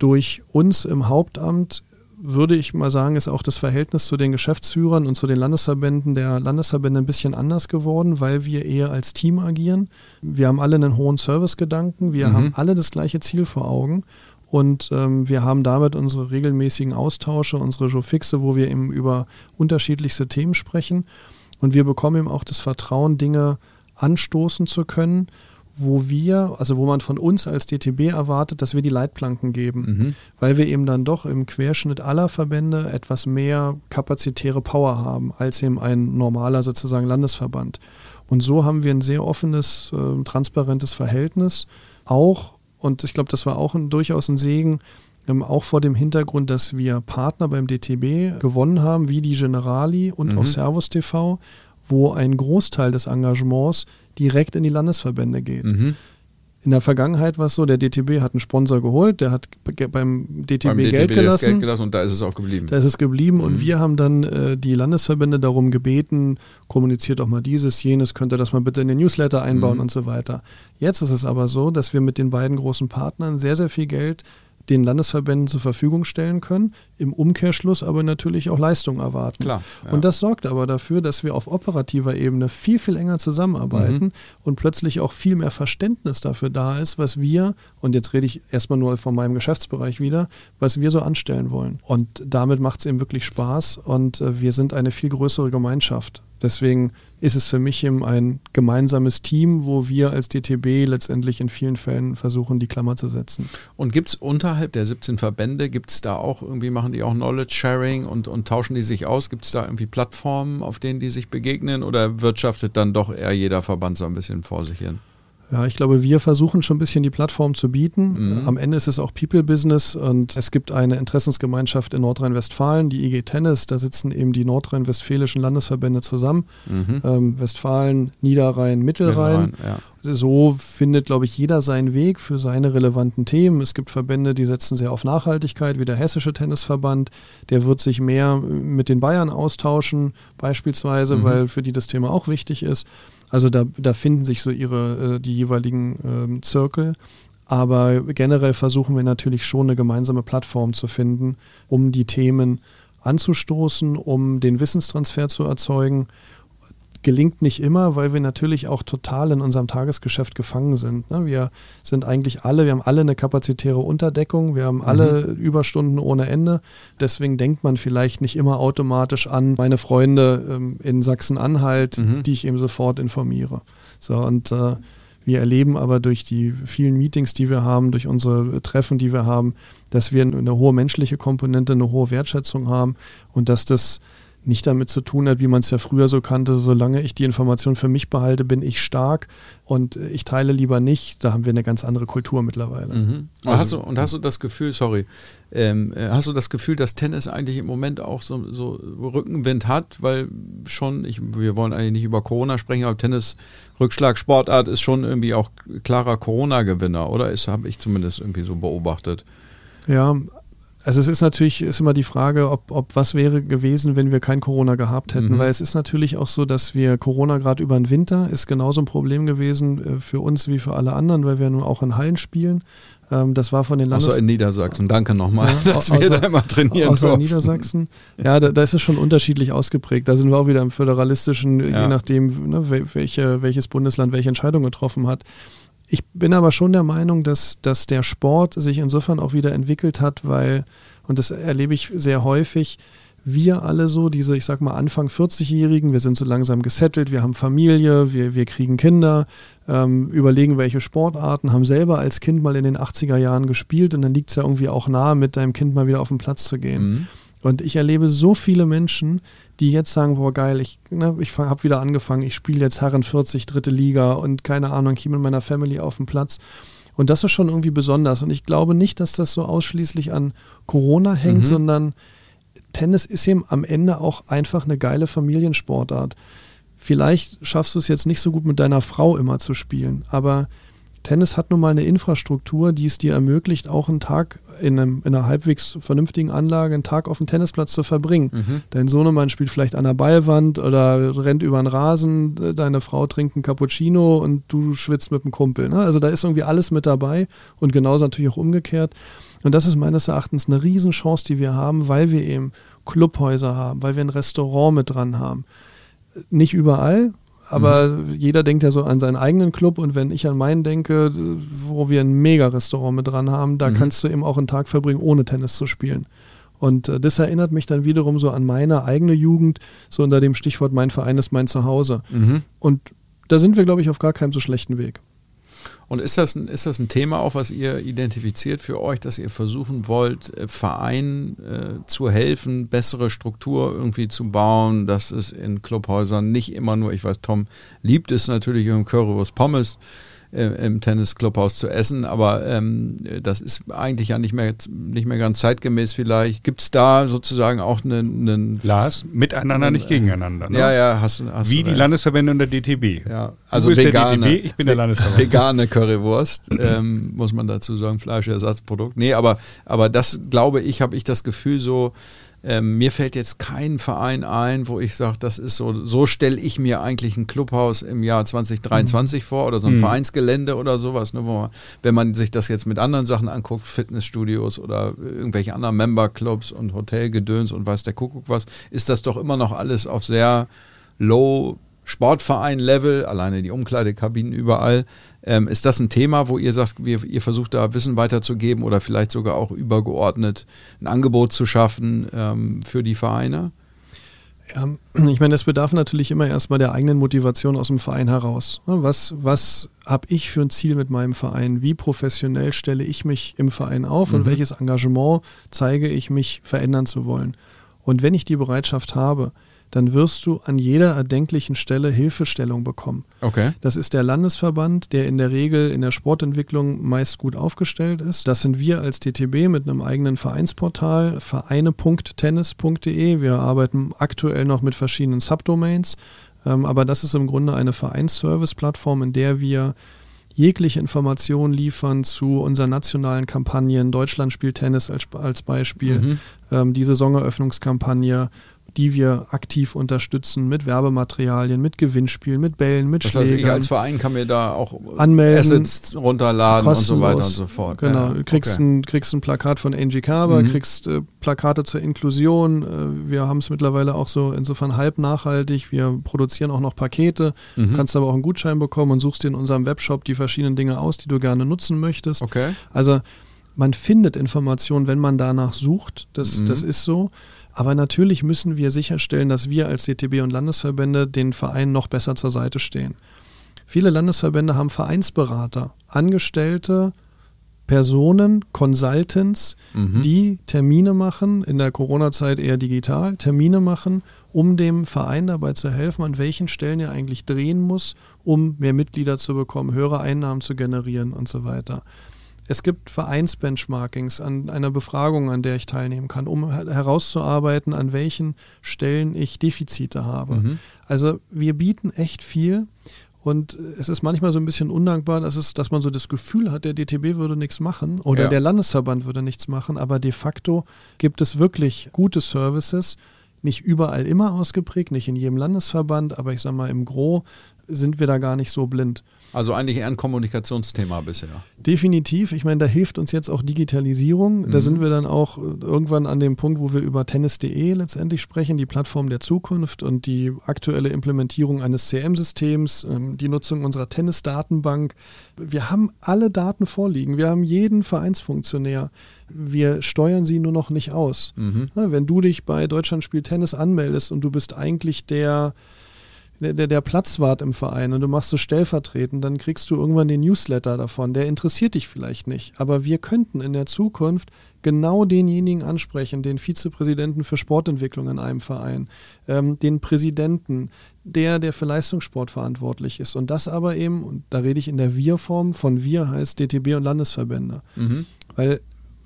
durch uns im Hauptamt würde ich mal sagen, ist auch das Verhältnis zu den Geschäftsführern und zu den Landesverbänden der Landesverbände ein bisschen anders geworden, weil wir eher als Team agieren. Wir haben alle einen hohen Servicegedanken, wir mhm. haben alle das gleiche Ziel vor Augen und ähm, wir haben damit unsere regelmäßigen Austausche, unsere Joe-Fixe, wo wir eben über unterschiedlichste Themen sprechen und wir bekommen eben auch das Vertrauen, Dinge anstoßen zu können wo wir, also wo man von uns als DTB erwartet, dass wir die Leitplanken geben, mhm. weil wir eben dann doch im Querschnitt aller Verbände etwas mehr kapazitäre Power haben als eben ein normaler sozusagen Landesverband. Und so haben wir ein sehr offenes, äh, transparentes Verhältnis. Auch, und ich glaube, das war auch ein, durchaus ein Segen, ähm, auch vor dem Hintergrund, dass wir Partner beim DTB gewonnen haben, wie die Generali und mhm. auch Servus TV, wo ein Großteil des Engagements direkt in die Landesverbände geht. Mhm. In der Vergangenheit war es so, der DTB hat einen Sponsor geholt, der hat beim DTB, beim DTB Geld, gelassen, Geld gelassen und da ist es auch geblieben. Da ist es geblieben mhm. und wir haben dann äh, die Landesverbände darum gebeten, kommuniziert doch mal dieses, jenes, könnt ihr das mal bitte in den Newsletter einbauen mhm. und so weiter. Jetzt ist es aber so, dass wir mit den beiden großen Partnern sehr, sehr viel Geld den Landesverbänden zur Verfügung stellen können, im Umkehrschluss aber natürlich auch Leistung erwarten. Klar, ja. Und das sorgt aber dafür, dass wir auf operativer Ebene viel, viel enger zusammenarbeiten mhm. und plötzlich auch viel mehr Verständnis dafür da ist, was wir, und jetzt rede ich erstmal nur von meinem Geschäftsbereich wieder, was wir so anstellen wollen. Und damit macht es eben wirklich Spaß und äh, wir sind eine viel größere Gemeinschaft. Deswegen ist es für mich eben ein gemeinsames Team, wo wir als DTB letztendlich in vielen Fällen versuchen, die Klammer zu setzen. Und gibt es unterhalb der 17 Verbände, gibt es da auch irgendwie, machen die auch Knowledge Sharing und, und tauschen die sich aus? Gibt es da irgendwie Plattformen, auf denen die sich begegnen oder wirtschaftet dann doch eher jeder Verband so ein bisschen vor sich hin? Ja, ich glaube, wir versuchen schon ein bisschen die Plattform zu bieten. Mhm. Am Ende ist es auch People-Business und es gibt eine Interessensgemeinschaft in Nordrhein-Westfalen, die IG Tennis. Da sitzen eben die nordrhein-westfälischen Landesverbände zusammen. Mhm. Ähm, Westfalen, Niederrhein, Mittelrhein. Mittelrhein ja. So findet, glaube ich, jeder seinen Weg für seine relevanten Themen. Es gibt Verbände, die setzen sehr auf Nachhaltigkeit, wie der Hessische Tennisverband. Der wird sich mehr mit den Bayern austauschen, beispielsweise, mhm. weil für die das Thema auch wichtig ist. Also da, da finden sich so ihre, äh, die jeweiligen ähm, Zirkel. Aber generell versuchen wir natürlich schon eine gemeinsame Plattform zu finden, um die Themen anzustoßen, um den Wissenstransfer zu erzeugen. Gelingt nicht immer, weil wir natürlich auch total in unserem Tagesgeschäft gefangen sind. Ne? Wir sind eigentlich alle, wir haben alle eine kapazitäre Unterdeckung, wir haben alle mhm. Überstunden ohne Ende. Deswegen denkt man vielleicht nicht immer automatisch an meine Freunde ähm, in Sachsen-Anhalt, mhm. die ich eben sofort informiere. So und äh, wir erleben aber durch die vielen Meetings, die wir haben, durch unsere Treffen, die wir haben, dass wir eine hohe menschliche Komponente, eine hohe Wertschätzung haben und dass das nicht damit zu tun hat, wie man es ja früher so kannte, solange ich die Information für mich behalte, bin ich stark und ich teile lieber nicht. Da haben wir eine ganz andere Kultur mittlerweile. Mhm. Also, hast du, und hast du das Gefühl, sorry, ähm, äh, hast du das Gefühl, dass Tennis eigentlich im Moment auch so, so Rückenwind hat? Weil schon, ich, wir wollen eigentlich nicht über Corona sprechen, aber Tennis Rückschlagsportart ist schon irgendwie auch klarer Corona-Gewinner, oder? Ist, habe ich zumindest irgendwie so beobachtet. Ja, also es ist natürlich ist immer die Frage, ob, ob was wäre gewesen, wenn wir kein Corona gehabt hätten, mhm. weil es ist natürlich auch so, dass wir Corona gerade über den Winter ist genauso ein Problem gewesen äh, für uns wie für alle anderen, weil wir nun auch in Hallen spielen. Ähm, das war von den Landes... Außer in Niedersachsen, danke nochmal, ja, dass außer, wir da immer trainieren Außer in Niedersachsen, ja, da, da, ist es schon unterschiedlich ausgeprägt. Da sind wir auch wieder im föderalistischen, ja. je nachdem, ne, welche, welches Bundesland welche Entscheidung getroffen hat. Ich bin aber schon der Meinung, dass, dass der Sport sich insofern auch wieder entwickelt hat, weil, und das erlebe ich sehr häufig, wir alle so, diese, ich sag mal, Anfang 40-Jährigen, wir sind so langsam gesettelt, wir haben Familie, wir, wir kriegen Kinder, ähm, überlegen, welche Sportarten, haben selber als Kind mal in den 80er Jahren gespielt und dann liegt es ja irgendwie auch nahe, mit deinem Kind mal wieder auf den Platz zu gehen. Mhm. Und ich erlebe so viele Menschen, die jetzt sagen, boah geil, ich, ne, ich habe wieder angefangen, ich spiele jetzt Herren 40, dritte Liga und keine Ahnung, ich bin mit meiner Family auf dem Platz. Und das ist schon irgendwie besonders. Und ich glaube nicht, dass das so ausschließlich an Corona hängt, mhm. sondern Tennis ist eben am Ende auch einfach eine geile Familiensportart. Vielleicht schaffst du es jetzt nicht so gut mit deiner Frau immer zu spielen, aber Tennis hat nun mal eine Infrastruktur, die es dir ermöglicht, auch einen Tag in, einem, in einer halbwegs vernünftigen Anlage, einen Tag auf dem Tennisplatz zu verbringen. Mhm. Dein Sohnemann spielt vielleicht an der Ballwand oder rennt über den Rasen, deine Frau trinkt einen Cappuccino und du schwitzt mit dem Kumpel. Ne? Also da ist irgendwie alles mit dabei und genauso natürlich auch umgekehrt. Und das ist meines Erachtens eine Riesenchance, die wir haben, weil wir eben Clubhäuser haben, weil wir ein Restaurant mit dran haben. Nicht überall, aber mhm. jeder denkt ja so an seinen eigenen Club und wenn ich an meinen denke, wo wir ein Mega-Restaurant mit dran haben, da mhm. kannst du eben auch einen Tag verbringen, ohne Tennis zu spielen. Und äh, das erinnert mich dann wiederum so an meine eigene Jugend, so unter dem Stichwort Mein Verein ist mein Zuhause. Mhm. Und da sind wir, glaube ich, auf gar keinem so schlechten Weg. Und ist das, ein, ist das ein Thema auch, was ihr identifiziert für euch, dass ihr versuchen wollt, äh, Vereinen äh, zu helfen, bessere Struktur irgendwie zu bauen, dass es in Clubhäusern nicht immer nur, ich weiß, Tom liebt es natürlich im Currywurst Pommes, äh, im Tennis-Clubhaus zu essen, aber ähm, das ist eigentlich ja nicht mehr, nicht mehr ganz zeitgemäß vielleicht. Gibt es da sozusagen auch einen... einen Lars, miteinander, einen, nicht gegeneinander. Ne? Ja, ja, hast du hast Wie die Landesverbände und der DTB. Ja, also vegane, DTB, ich bin der Landesverband. Vegane Currywurst, ähm, muss man dazu sagen, Fleischersatzprodukt. Nee, aber, aber das, glaube ich, habe ich das Gefühl so, ähm, mir fällt jetzt kein Verein ein, wo ich sage, das ist so, so stelle ich mir eigentlich ein Clubhaus im Jahr 2023 mhm. vor oder so ein mhm. Vereinsgelände oder sowas. Ne, wo man, wenn man sich das jetzt mit anderen Sachen anguckt, Fitnessstudios oder irgendwelche anderen Memberclubs und Hotelgedöns und weiß der Kuckuck was, ist das doch immer noch alles auf sehr low Sportverein-Level, alleine die Umkleidekabinen überall. Ähm, ist das ein Thema, wo ihr sagt, wir, ihr versucht da Wissen weiterzugeben oder vielleicht sogar auch übergeordnet ein Angebot zu schaffen ähm, für die Vereine? Ja, ich meine, es bedarf natürlich immer erstmal der eigenen Motivation aus dem Verein heraus. Was, was habe ich für ein Ziel mit meinem Verein? Wie professionell stelle ich mich im Verein auf mhm. und welches Engagement zeige ich mich verändern zu wollen? Und wenn ich die Bereitschaft habe, dann wirst du an jeder erdenklichen Stelle Hilfestellung bekommen. Okay. Das ist der Landesverband, der in der Regel in der Sportentwicklung meist gut aufgestellt ist. Das sind wir als DTB mit einem eigenen Vereinsportal, vereine.tennis.de. Wir arbeiten aktuell noch mit verschiedenen Subdomains, ähm, aber das ist im Grunde eine Vereinsservice-Plattform, in der wir jegliche Informationen liefern zu unseren nationalen Kampagnen. Deutschland spielt Tennis als, als Beispiel, mhm. ähm, die Saisoneröffnungskampagne, die wir aktiv unterstützen mit Werbematerialien, mit Gewinnspielen, mit Bällen, mit das Schlägern. heißt, ich als Verein kann mir da auch Anmelden, Assets runterladen und so weiter und so fort. Genau, Ja, du kriegst, okay. ein, kriegst ein Plakat von Angie Carver, Mhm. kriegst äh, Plakate zur Inklusion. Äh, wir haben es mittlerweile auch so insofern halb nachhaltig. Wir produzieren auch noch Pakete, Mhm. kannst aber auch einen Gutschein bekommen und suchst dir in unserem Webshop die verschiedenen Dinge aus, die du gerne nutzen möchtest. Okay. Also man findet Informationen, wenn man danach sucht. Das, Mhm. das ist so. Aber natürlich müssen wir sicherstellen, dass wir als DTB und Landesverbände den Vereinen noch besser zur Seite stehen. Viele Landesverbände haben Vereinsberater, Angestellte, Personen, Consultants, Mhm. die Termine machen, in der Corona-Zeit eher digital, Termine machen, um dem Verein dabei zu helfen, an welchen Stellen er eigentlich drehen muss, um mehr Mitglieder zu bekommen, höhere Einnahmen zu generieren und so weiter. Es gibt Vereinsbenchmarkings an einer Befragung, an der ich teilnehmen kann, um her- herauszuarbeiten, an welchen Stellen ich Defizite habe. Mhm. Also wir bieten echt viel und es ist manchmal so ein bisschen undankbar, dass, es, dass man so das Gefühl hat, der DTB würde nichts machen oder Ja. der Landesverband würde nichts machen, aber de facto gibt es wirklich gute Services, nicht überall immer ausgeprägt, nicht in jedem Landesverband, aber ich sage mal, im Gro sind wir da gar nicht so blind. Also eigentlich eher ein Kommunikationsthema bisher. Definitiv. Ich meine, da hilft uns jetzt auch Digitalisierung. Da Mhm. sind wir dann auch äh, irgendwann an dem Punkt, wo wir über tennis.de letztendlich sprechen, die Plattform der Zukunft und die aktuelle Implementierung eines CM-Systems, ähm, die Nutzung unserer Tennisdatenbank. Wir haben alle Daten vorliegen. Wir haben jeden Vereinsfunktionär. Wir steuern sie nur noch nicht aus. Mhm. Wenn du dich bei Deutschland spielt Tennis anmeldest und du bist eigentlich der, der, der- Platzwart im Verein und du machst es stellvertretend, dann kriegst du irgendwann den Newsletter davon. Der interessiert dich vielleicht nicht. Aber wir könnten in der Zukunft genau denjenigen ansprechen, den Vizepräsidenten für Sportentwicklung in einem Verein, ähm, den Präsidenten, der, der für Leistungssport verantwortlich ist. Und das aber eben, und da rede ich in der Wir-Form, von Wir heißt DTB und Landesverbände. Mhm. Weil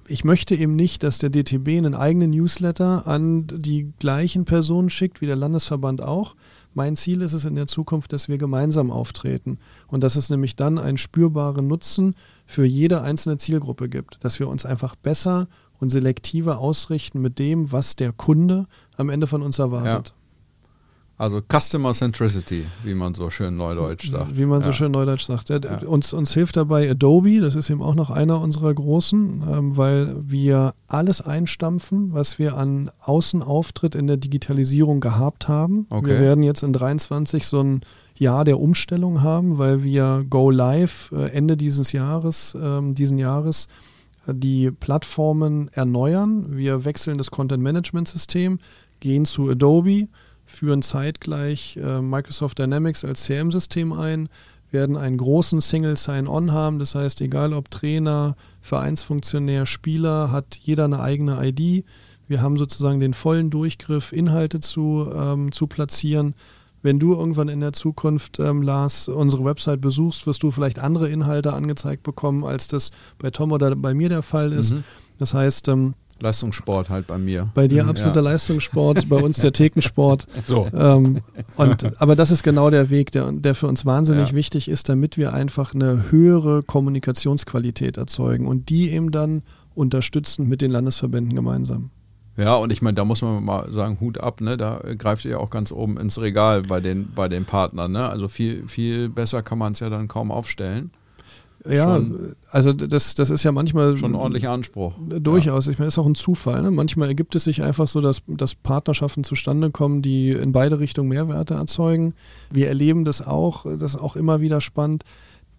ich möchte eben nicht, dass der DTB einen eigenen Newsletter an die gleichen Personen schickt, wie der Landesverband auch. Mein Ziel ist es in der Zukunft, dass wir gemeinsam auftreten und dass es nämlich dann einen spürbaren Nutzen für jede einzelne Zielgruppe gibt. Dass wir uns einfach besser und selektiver ausrichten mit dem, was der Kunde am Ende von uns erwartet. Also Customer Centricity, wie man so schön neudeutsch sagt. Wie man so Ja. schön neudeutsch sagt. Ja, Ja. Uns, uns hilft dabei Adobe, das ist eben auch noch einer unserer großen, ähm, weil wir alles einstampfen, was wir an Außenauftritt in der Digitalisierung gehabt haben. Okay. Wir werden jetzt in 23 so ein Jahr der Umstellung haben, weil wir Go Live äh, Ende dieses Jahres, ähm, diesen Jahres äh, die Plattformen erneuern. Wir wechseln das Content Management System, gehen zu Adobe, führen zeitgleich äh, Microsoft Dynamics als CM-System ein, werden einen großen Single Sign-On haben. Das heißt, egal ob Trainer, Vereinsfunktionär, Spieler, hat jeder eine eigene ID. Wir haben sozusagen den vollen Durchgriff, Inhalte zu, ähm, zu platzieren. Wenn du irgendwann in der Zukunft, ähm, Lars, unsere Website besuchst, wirst du vielleicht andere Inhalte angezeigt bekommen, als das bei Tom oder bei mir der Fall ist. Mhm. Das heißt, ähm, Leistungssport halt bei mir. bei dir Mhm, absoluter ja. Leistungssport, bei uns der Thekensport. So. Ähm, und, aber das ist genau der Weg, der, der für uns wahnsinnig Ja. wichtig ist, damit wir einfach eine höhere Kommunikationsqualität erzeugen und die eben dann unterstützen mit den Landesverbänden gemeinsam. Ja, und ich meine, da muss man mal sagen, Hut ab, ne? Da greift ihr ja auch ganz oben ins Regal bei den, bei den Partnern, ne? Also viel, viel besser kann man es ja dann kaum aufstellen. Ja, Schon- also das, das ist ja manchmal Schon ein ordentlicher Anspruch. Durchaus. Ich meine, ist auch ein Zufall. Ne? Manchmal ergibt es sich einfach so, dass, dass Partnerschaften zustande kommen, die in beide Richtungen Mehrwerte erzeugen. Wir erleben das auch, das ist auch immer wieder spannend,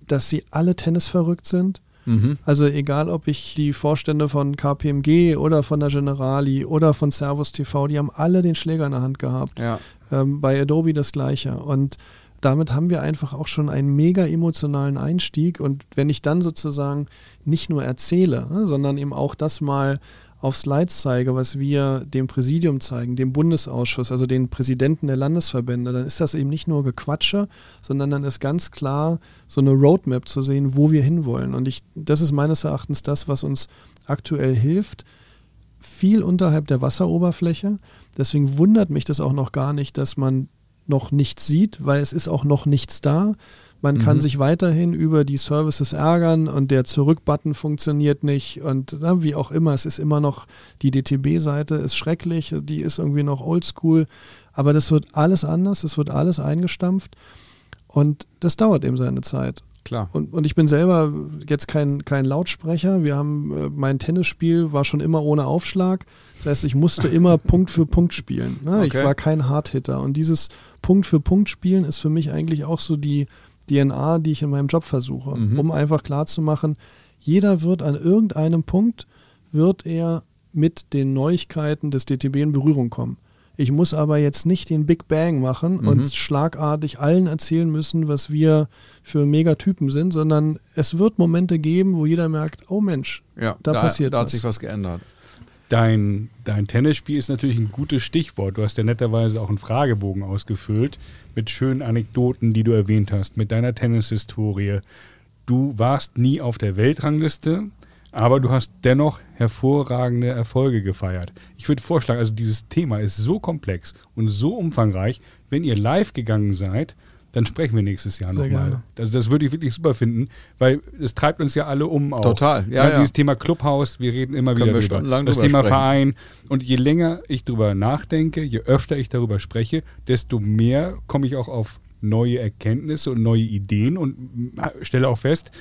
dass sie alle Tennis verrückt sind. Ja. Mhm. Also egal, ob ich die Vorstände von KPMG oder von der Generali oder von Servus TV, die haben alle den Schläger in der Hand gehabt. Ja. Ähm, bei Adobe das gleiche. Und damit haben wir einfach auch schon einen mega emotionalen Einstieg. Und wenn ich dann sozusagen nicht nur erzähle, ne, sondern eben auch das mal auf Slides zeige, was wir dem Präsidium zeigen, dem Bundesausschuss, also den Präsidenten der Landesverbände, dann ist das eben nicht nur Gequatsche, sondern dann ist ganz klar so eine Roadmap zu sehen, wo wir hinwollen. Und ich, das ist meines Erachtens das, was uns aktuell hilft, viel unterhalb der Wasseroberfläche. Deswegen wundert mich das auch noch gar nicht, dass man noch nichts sieht, weil es ist auch noch nichts da. Man kann sich weiterhin über die Services ärgern und der Zurück-Button funktioniert nicht und na, wie auch immer. Es ist immer noch, die DTB-Seite ist schrecklich, die ist irgendwie noch oldschool, aber das wird alles anders, es wird alles eingestampft und das dauert eben seine Zeit. Klar. Und, und ich bin selber jetzt kein, kein Lautsprecher. Wir haben, äh, mein Tennisspiel war schon immer ohne Aufschlag. Das heißt, ich musste immer Punkt für Punkt spielen. Ne? Ich Okay. war kein Hardhitter. Und dieses Punkt für Punkt spielen ist für mich eigentlich auch so die DNA, die ich in meinem Job versuche. Um einfach klarzumachen, jeder wird an irgendeinem Punkt, wird er mit den Neuigkeiten des DTB in Berührung kommen. Ich muss aber jetzt nicht den Big Bang machen und schlagartig allen erzählen müssen, was wir für Megatypen sind, sondern es wird Momente geben, wo jeder merkt, oh Mensch, Ja, da, passiert da hat was. sich was geändert. Dein, dein Tennisspiel ist natürlich ein gutes Stichwort. Du hast ja netterweise auch einen Fragebogen ausgefüllt mit schönen Anekdoten, die du erwähnt hast, mit deiner Tennishistorie. Du warst nie auf der Weltrangliste, aber du hast dennoch hervorragende Erfolge gefeiert. Ich würde vorschlagen, also dieses Thema ist so komplex und so umfangreich, wenn ihr live gegangen seid, dann sprechen wir nächstes Jahr nochmal. Also das würde ich wirklich super finden, weil es treibt uns ja alle um auch. Total, ja, ja. Dieses Thema Clubhaus, wir reden immer Können wieder wir drüber. Das drüber Thema sprechen. Verein. Und je länger ich drüber nachdenke, je öfter ich darüber spreche, desto mehr komme ich auch auf neue Erkenntnisse und neue Ideen und mm, stelle auch fest,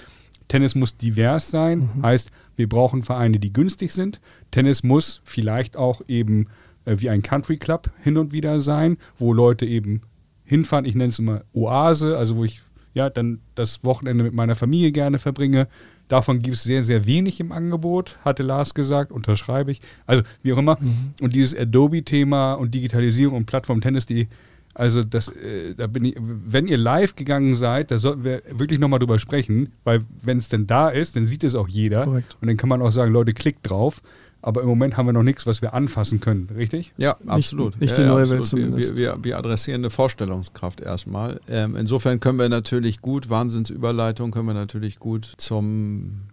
Tennis muss divers sein, Mhm. heißt, wir brauchen Vereine, die günstig sind. Tennis muss vielleicht auch eben äh, wie ein Country Club hin und wieder sein, wo Leute eben hinfahren. Ich nenne es immer Oase, also wo ich ja dann das Wochenende mit meiner Familie gerne verbringe. Davon gibt es sehr, sehr wenig im Angebot, hatte Lars gesagt, unterschreibe ich. Also wie auch immer. Und dieses Adobe-Thema und Digitalisierung und Plattform Tennis.de, also das, äh, da bin ich, wenn ihr live gegangen seid, da sollten wir wirklich nochmal drüber sprechen, weil wenn es denn da ist, dann sieht es auch jeder. Korrekt. Und dann kann man auch sagen, Leute, klickt drauf. Aber im Moment haben wir noch nichts, was wir anfassen können, richtig? Ja, absolut. nicht ja, die ja, neue Welt absolut. zumindest. Wir, wir, wir adressieren eine Vorstellungskraft erstmal. Ähm, insofern können wir natürlich gut, Wahnsinnsüberleitung, können wir natürlich gut zum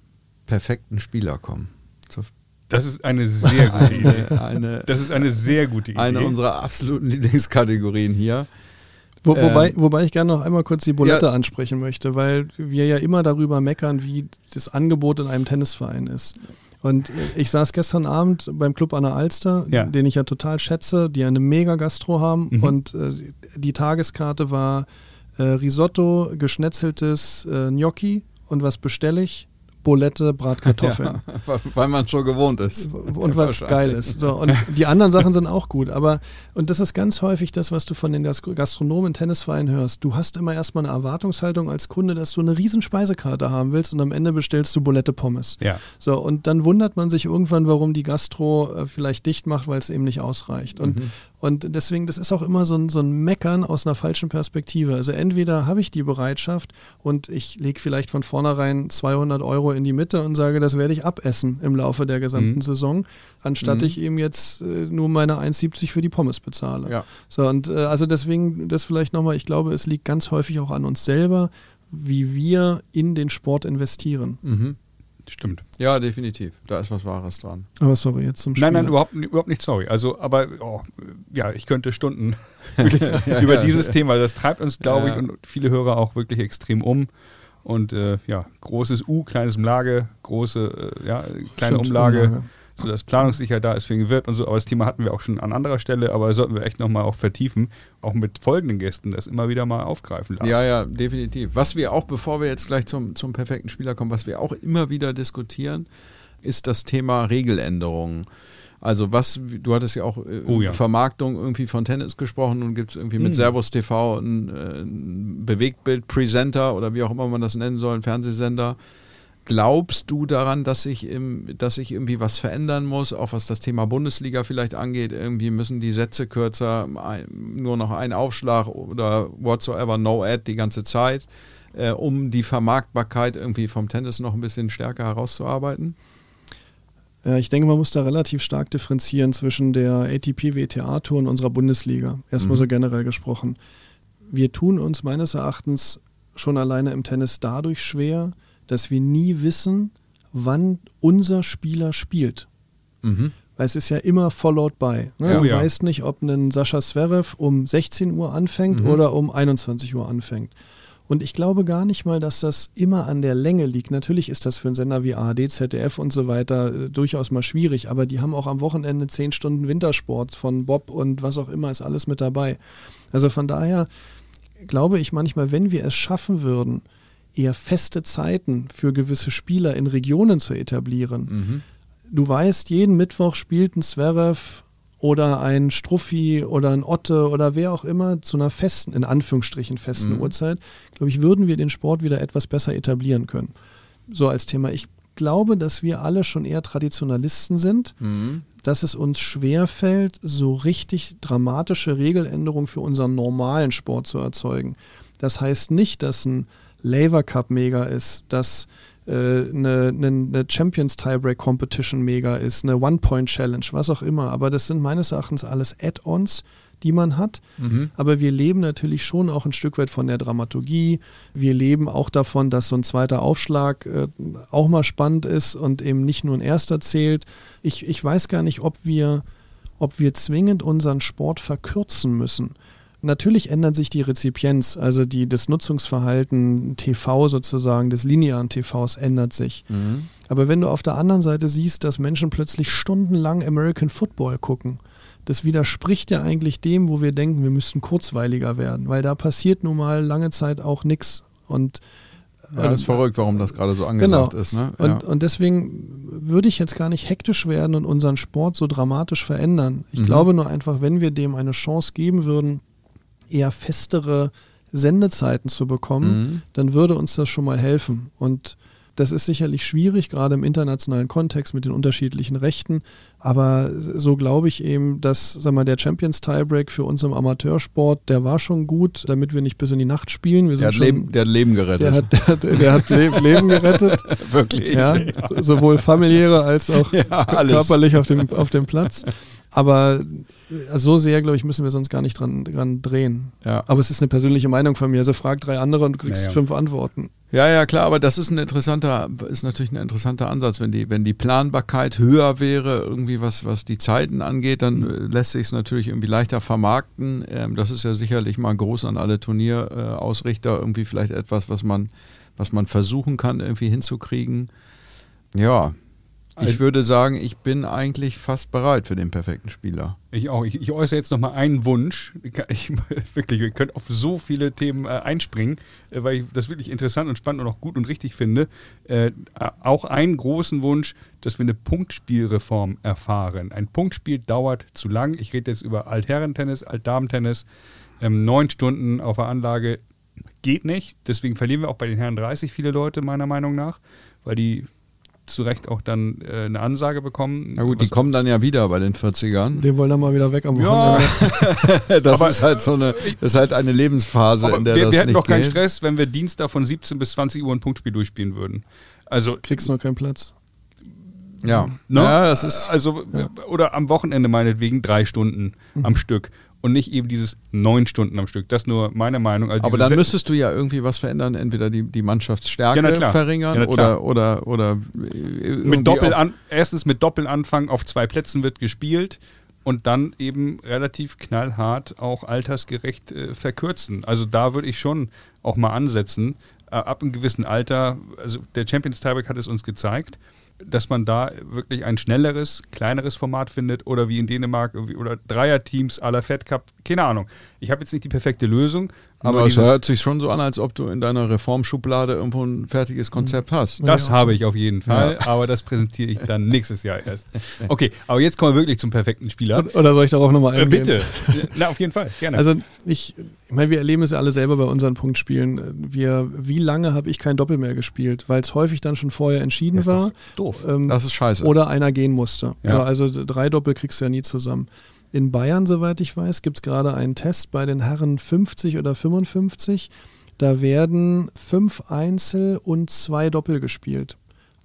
perfekten Spieler kommen. Zur, Das ist eine sehr gute Idee. eine, eine, Das ist eine sehr gute Idee. eine unserer absoluten Lieblingskategorien hier. Wo, wobei, Ähm, wobei ich gerne noch einmal kurz die Bulette Ja. ansprechen möchte, weil wir ja immer darüber meckern, wie das Angebot in einem Tennisverein ist. Und ich saß gestern Abend beim Club an der Alster, Ja. den ich ja total schätze, die eine mega Gastro haben. Mhm. Und äh, die Tageskarte war äh, Risotto, geschnetzeltes äh, Gnocchi und was bestelle ich? Bulette, Bratkartoffeln. Ja, weil man schon gewohnt ist. und was Wahrscheinlich. geil ist. So, und die anderen Sachen sind auch gut, aber und das ist ganz häufig das, was du von den Gas- Gastronomen in Tennisvereinen hörst. Du hast immer erstmal eine Erwartungshaltung als Kunde, dass du eine riesen Speisekarte haben willst und am Ende bestellst du Bulette Pommes. Ja. So, und dann wundert man sich irgendwann, warum die Gastro äh, vielleicht dicht macht, weil es eben nicht ausreicht. Und, und deswegen, das ist auch immer so ein, so ein Meckern aus einer falschen Perspektive. Also entweder habe ich die Bereitschaft und ich lege vielleicht von vornherein 200 Euro in die Mitte und sage, das werde ich abessen im Laufe der gesamten Mhm. Saison, anstatt ich eben jetzt äh, nur meine 1,70 für die Pommes bezahle. Ja. So, und äh, also deswegen, das vielleicht nochmal, ich glaube, es liegt ganz häufig auch an uns selber, wie wir in den Sport investieren. Mhm. Stimmt. Ja, definitiv. Da ist was Wahres dran. Aber sorry, jetzt zum Spiel. Nein, nein, überhaupt, überhaupt nicht sorry. Also, aber oh, ja, ich könnte Stunden über dieses Thema. Das treibt uns, glaube Ja. ich, und viele Hörer auch wirklich extrem um. Und äh, ja, großes U, kleines Umlage, große, äh, ja, kleine Stimmt, Umlage, Umlage. Sodass Planungssicherheit da ist für den Wirt und so. Aber das Thema hatten wir auch schon an anderer Stelle, aber sollten wir echt nochmal auch vertiefen, auch mit folgenden Gästen, das immer wieder mal aufgreifen lassen. Ja, ja, definitiv. Was wir auch, bevor wir jetzt gleich zum, zum perfekten Spieler kommen, was wir auch immer wieder diskutieren, ist das Thema Regeländerungen. Also was, du hattest ja auch äh, Oh ja. Vermarktung irgendwie von Tennis gesprochen und gibt es irgendwie mit Hm. Servus TV ein, äh, ein Bewegtbild-Presenter oder wie auch immer man das nennen soll, ein Fernsehsender. Glaubst du daran, dass sich, im, dass sich irgendwie was verändern muss, auch was das Thema Bundesliga vielleicht angeht? Irgendwie müssen die Sätze kürzer, nur noch ein Aufschlag oder whatsoever, no ad die ganze Zeit, äh, um die Vermarktbarkeit irgendwie vom Tennis noch ein bisschen stärker herauszuarbeiten? Ja, ich denke, man muss da relativ stark differenzieren zwischen der ATP WTA Tour und unserer Bundesliga. Erstmal Mhm. so generell gesprochen. Wir tun uns meines Erachtens schon alleine im Tennis dadurch schwer, dass wir nie wissen, wann unser Spieler spielt. Mhm. Weil es ist ja immer followed by. Ne? Ja. du Oh ja. weißt nicht, ob ein Sascha Zverev um 16 Uhr anfängt Mhm. oder um 21 Uhr anfängt. Und ich glaube gar nicht mal, dass das immer an der Länge liegt. Natürlich ist das für einen Sender wie ARD, ZDF und so weiter äh, durchaus mal schwierig, aber die haben auch am Wochenende zehn Stunden Wintersport von Bob und was auch immer ist alles mit dabei. Also von daher glaube ich manchmal, wenn wir es schaffen würden, eher feste Zeiten für gewisse Spieler in Regionen zu etablieren. Mhm. Du weißt, jeden Mittwoch spielt ein Zverev oder ein Struffi oder ein Otte oder wer auch immer zu einer festen, in Anführungsstrichen festen mhm. Uhrzeit, glaube ich, würden wir den Sport wieder etwas besser etablieren können. So als Thema. Ich glaube, dass wir alle schon eher Traditionalisten sind, mhm. dass es uns schwerfällt, so richtig dramatische Regeländerungen für unseren normalen Sport zu erzeugen. Das heißt nicht, dass ein Laver Cup mega ist, dass äh, eine, eine, eine Champions Tiebreak Competition mega ist, eine One-Point-Challenge, was auch immer. Aber das sind meines Erachtens alles Add-ons, die man hat. Mhm. Aber wir leben natürlich schon auch ein Stück weit von der Dramaturgie. Wir leben auch davon, dass so ein zweiter Aufschlag äh, auch mal spannend ist und eben nicht nur ein erster zählt. Ich, ich weiß gar nicht, ob wir, ob wir zwingend unseren Sport verkürzen müssen. Natürlich ändert sich die Rezipienz, also die, das Nutzungsverhalten TV sozusagen, des linearen TVs ändert sich. Mhm. Aber wenn du auf der anderen Seite siehst, dass Menschen plötzlich stundenlang American Football gucken, das widerspricht ja eigentlich dem, wo wir denken, wir müssten kurzweiliger werden, weil da passiert nun mal lange Zeit auch nichts. Und ja, das ist verrückt, warum das gerade so angesagt genau. ist. Ne? Ja. Und, und deswegen würde ich jetzt gar nicht hektisch werden und unseren Sport so dramatisch verändern. Ich mhm. glaube nur einfach, wenn wir dem eine Chance geben würden, eher festere Sendezeiten zu bekommen, mhm. dann würde uns das schon mal helfen. Und das ist sicherlich schwierig, gerade im internationalen Kontext mit den unterschiedlichen Rechten. Aber so glaube ich eben, dass sag mal, der Champions Tiebreak für uns im Amateursport, der war schon gut, damit wir nicht bis in die Nacht spielen. Wir der, hat schon, Leben, der hat Leben gerettet. Der hat, der hat, der hat Leben gerettet. Wirklich. Ja, sowohl familiäre als auch ja, körperlich auf dem, auf dem Platz. Aber also so sehr, glaube ich, müssen wir sonst gar nicht dran, dran drehen. Ja. Aber es ist eine persönliche Meinung von mir. Also frag drei andere und du kriegst naja. fünf Antworten. Ja, ja, klar, aber das ist ein interessanter, ist natürlich ein interessanter Ansatz. Wenn die, wenn die Planbarkeit höher wäre, irgendwie was, was die Zeiten angeht, dann mhm. lässt sich es natürlich irgendwie leichter vermarkten. Ähm, das ist ja sicherlich mal groß an alle Turnierausrichter, irgendwie vielleicht etwas, was man, was man versuchen kann, irgendwie hinzukriegen. Ja, ich also würde sagen, ich bin eigentlich fast bereit für den perfekten Spieler. Ich auch. Ich, ich äußere jetzt nochmal einen Wunsch. Ich, wirklich, wir können auf so viele Themen äh, einspringen, äh, weil ich das wirklich interessant und spannend und auch gut und richtig finde. Äh, auch einen großen Wunsch, dass wir eine Punktspielreform erfahren. Ein Punktspiel dauert zu lang. Ich rede jetzt über Altherrentennis, Altdamentennis. Ähm, neun Stunden auf der Anlage geht nicht. Deswegen verlieren wir auch bei den Herren 30 viele Leute, meiner Meinung nach, weil die zu Recht auch dann äh, eine Ansage bekommen. Na gut, die kommen dann ja wieder bei den 40ern. Die wollen dann mal wieder weg am Wochenende. Ja. das aber, ist halt so eine, das ist halt eine Lebensphase, in der wir, das wir hätten nicht doch keinen geht. Stress, wenn wir Dienstag von 17 bis 20 Uhr ein Punktspiel durchspielen würden. Also kriegst du noch keinen Platz. Ja, no? Ne? ja, das ist also ja. oder am Wochenende meinetwegen drei Stunden mhm. am Stück und nicht eben dieses neun Stunden am Stück. Das ist nur meine Meinung. Also Aber dann müsstest du ja irgendwie was verändern, entweder die, die Mannschaftsstärke ja, verringern ja, oder, oder, oder mit Doppel an, erstens mit Doppelanfang auf zwei Plätzen wird gespielt und dann eben relativ knallhart auch altersgerecht äh, verkürzen. Also da würde ich schon auch mal ansetzen. Äh, ab einem gewissen Alter, also der Champions Tieback hat es uns gezeigt, dass man da wirklich ein schnelleres, kleineres Format findet oder wie in Dänemark oder Dreierteams aller Fed Cup, keine Ahnung. Ich habe jetzt nicht die perfekte Lösung, aber es hört sich schon so an, als ob du in deiner Reformschublade irgendwo ein fertiges Konzept hast. Das ja. habe ich auf jeden Fall, ja. aber das präsentiere ich dann nächstes Jahr erst. Okay, aber jetzt kommen wir wirklich zum perfekten Spieler. Oder soll ich darauf nochmal eingehen? Bitte. Na, auf jeden Fall, gerne. Also ich, ich meine, wir erleben es ja alle selber bei unseren Punktspielen. Wir, wie lange habe ich kein Doppel mehr gespielt, weil es häufig dann schon vorher entschieden das war. Doof. Ähm, das ist scheiße. Oder einer gehen musste. Ja. also drei Doppel kriegst du ja nie zusammen. In Bayern, soweit ich weiß, gibt es gerade einen Test bei den Herren 50 oder 55. Da werden fünf Einzel und zwei Doppel gespielt.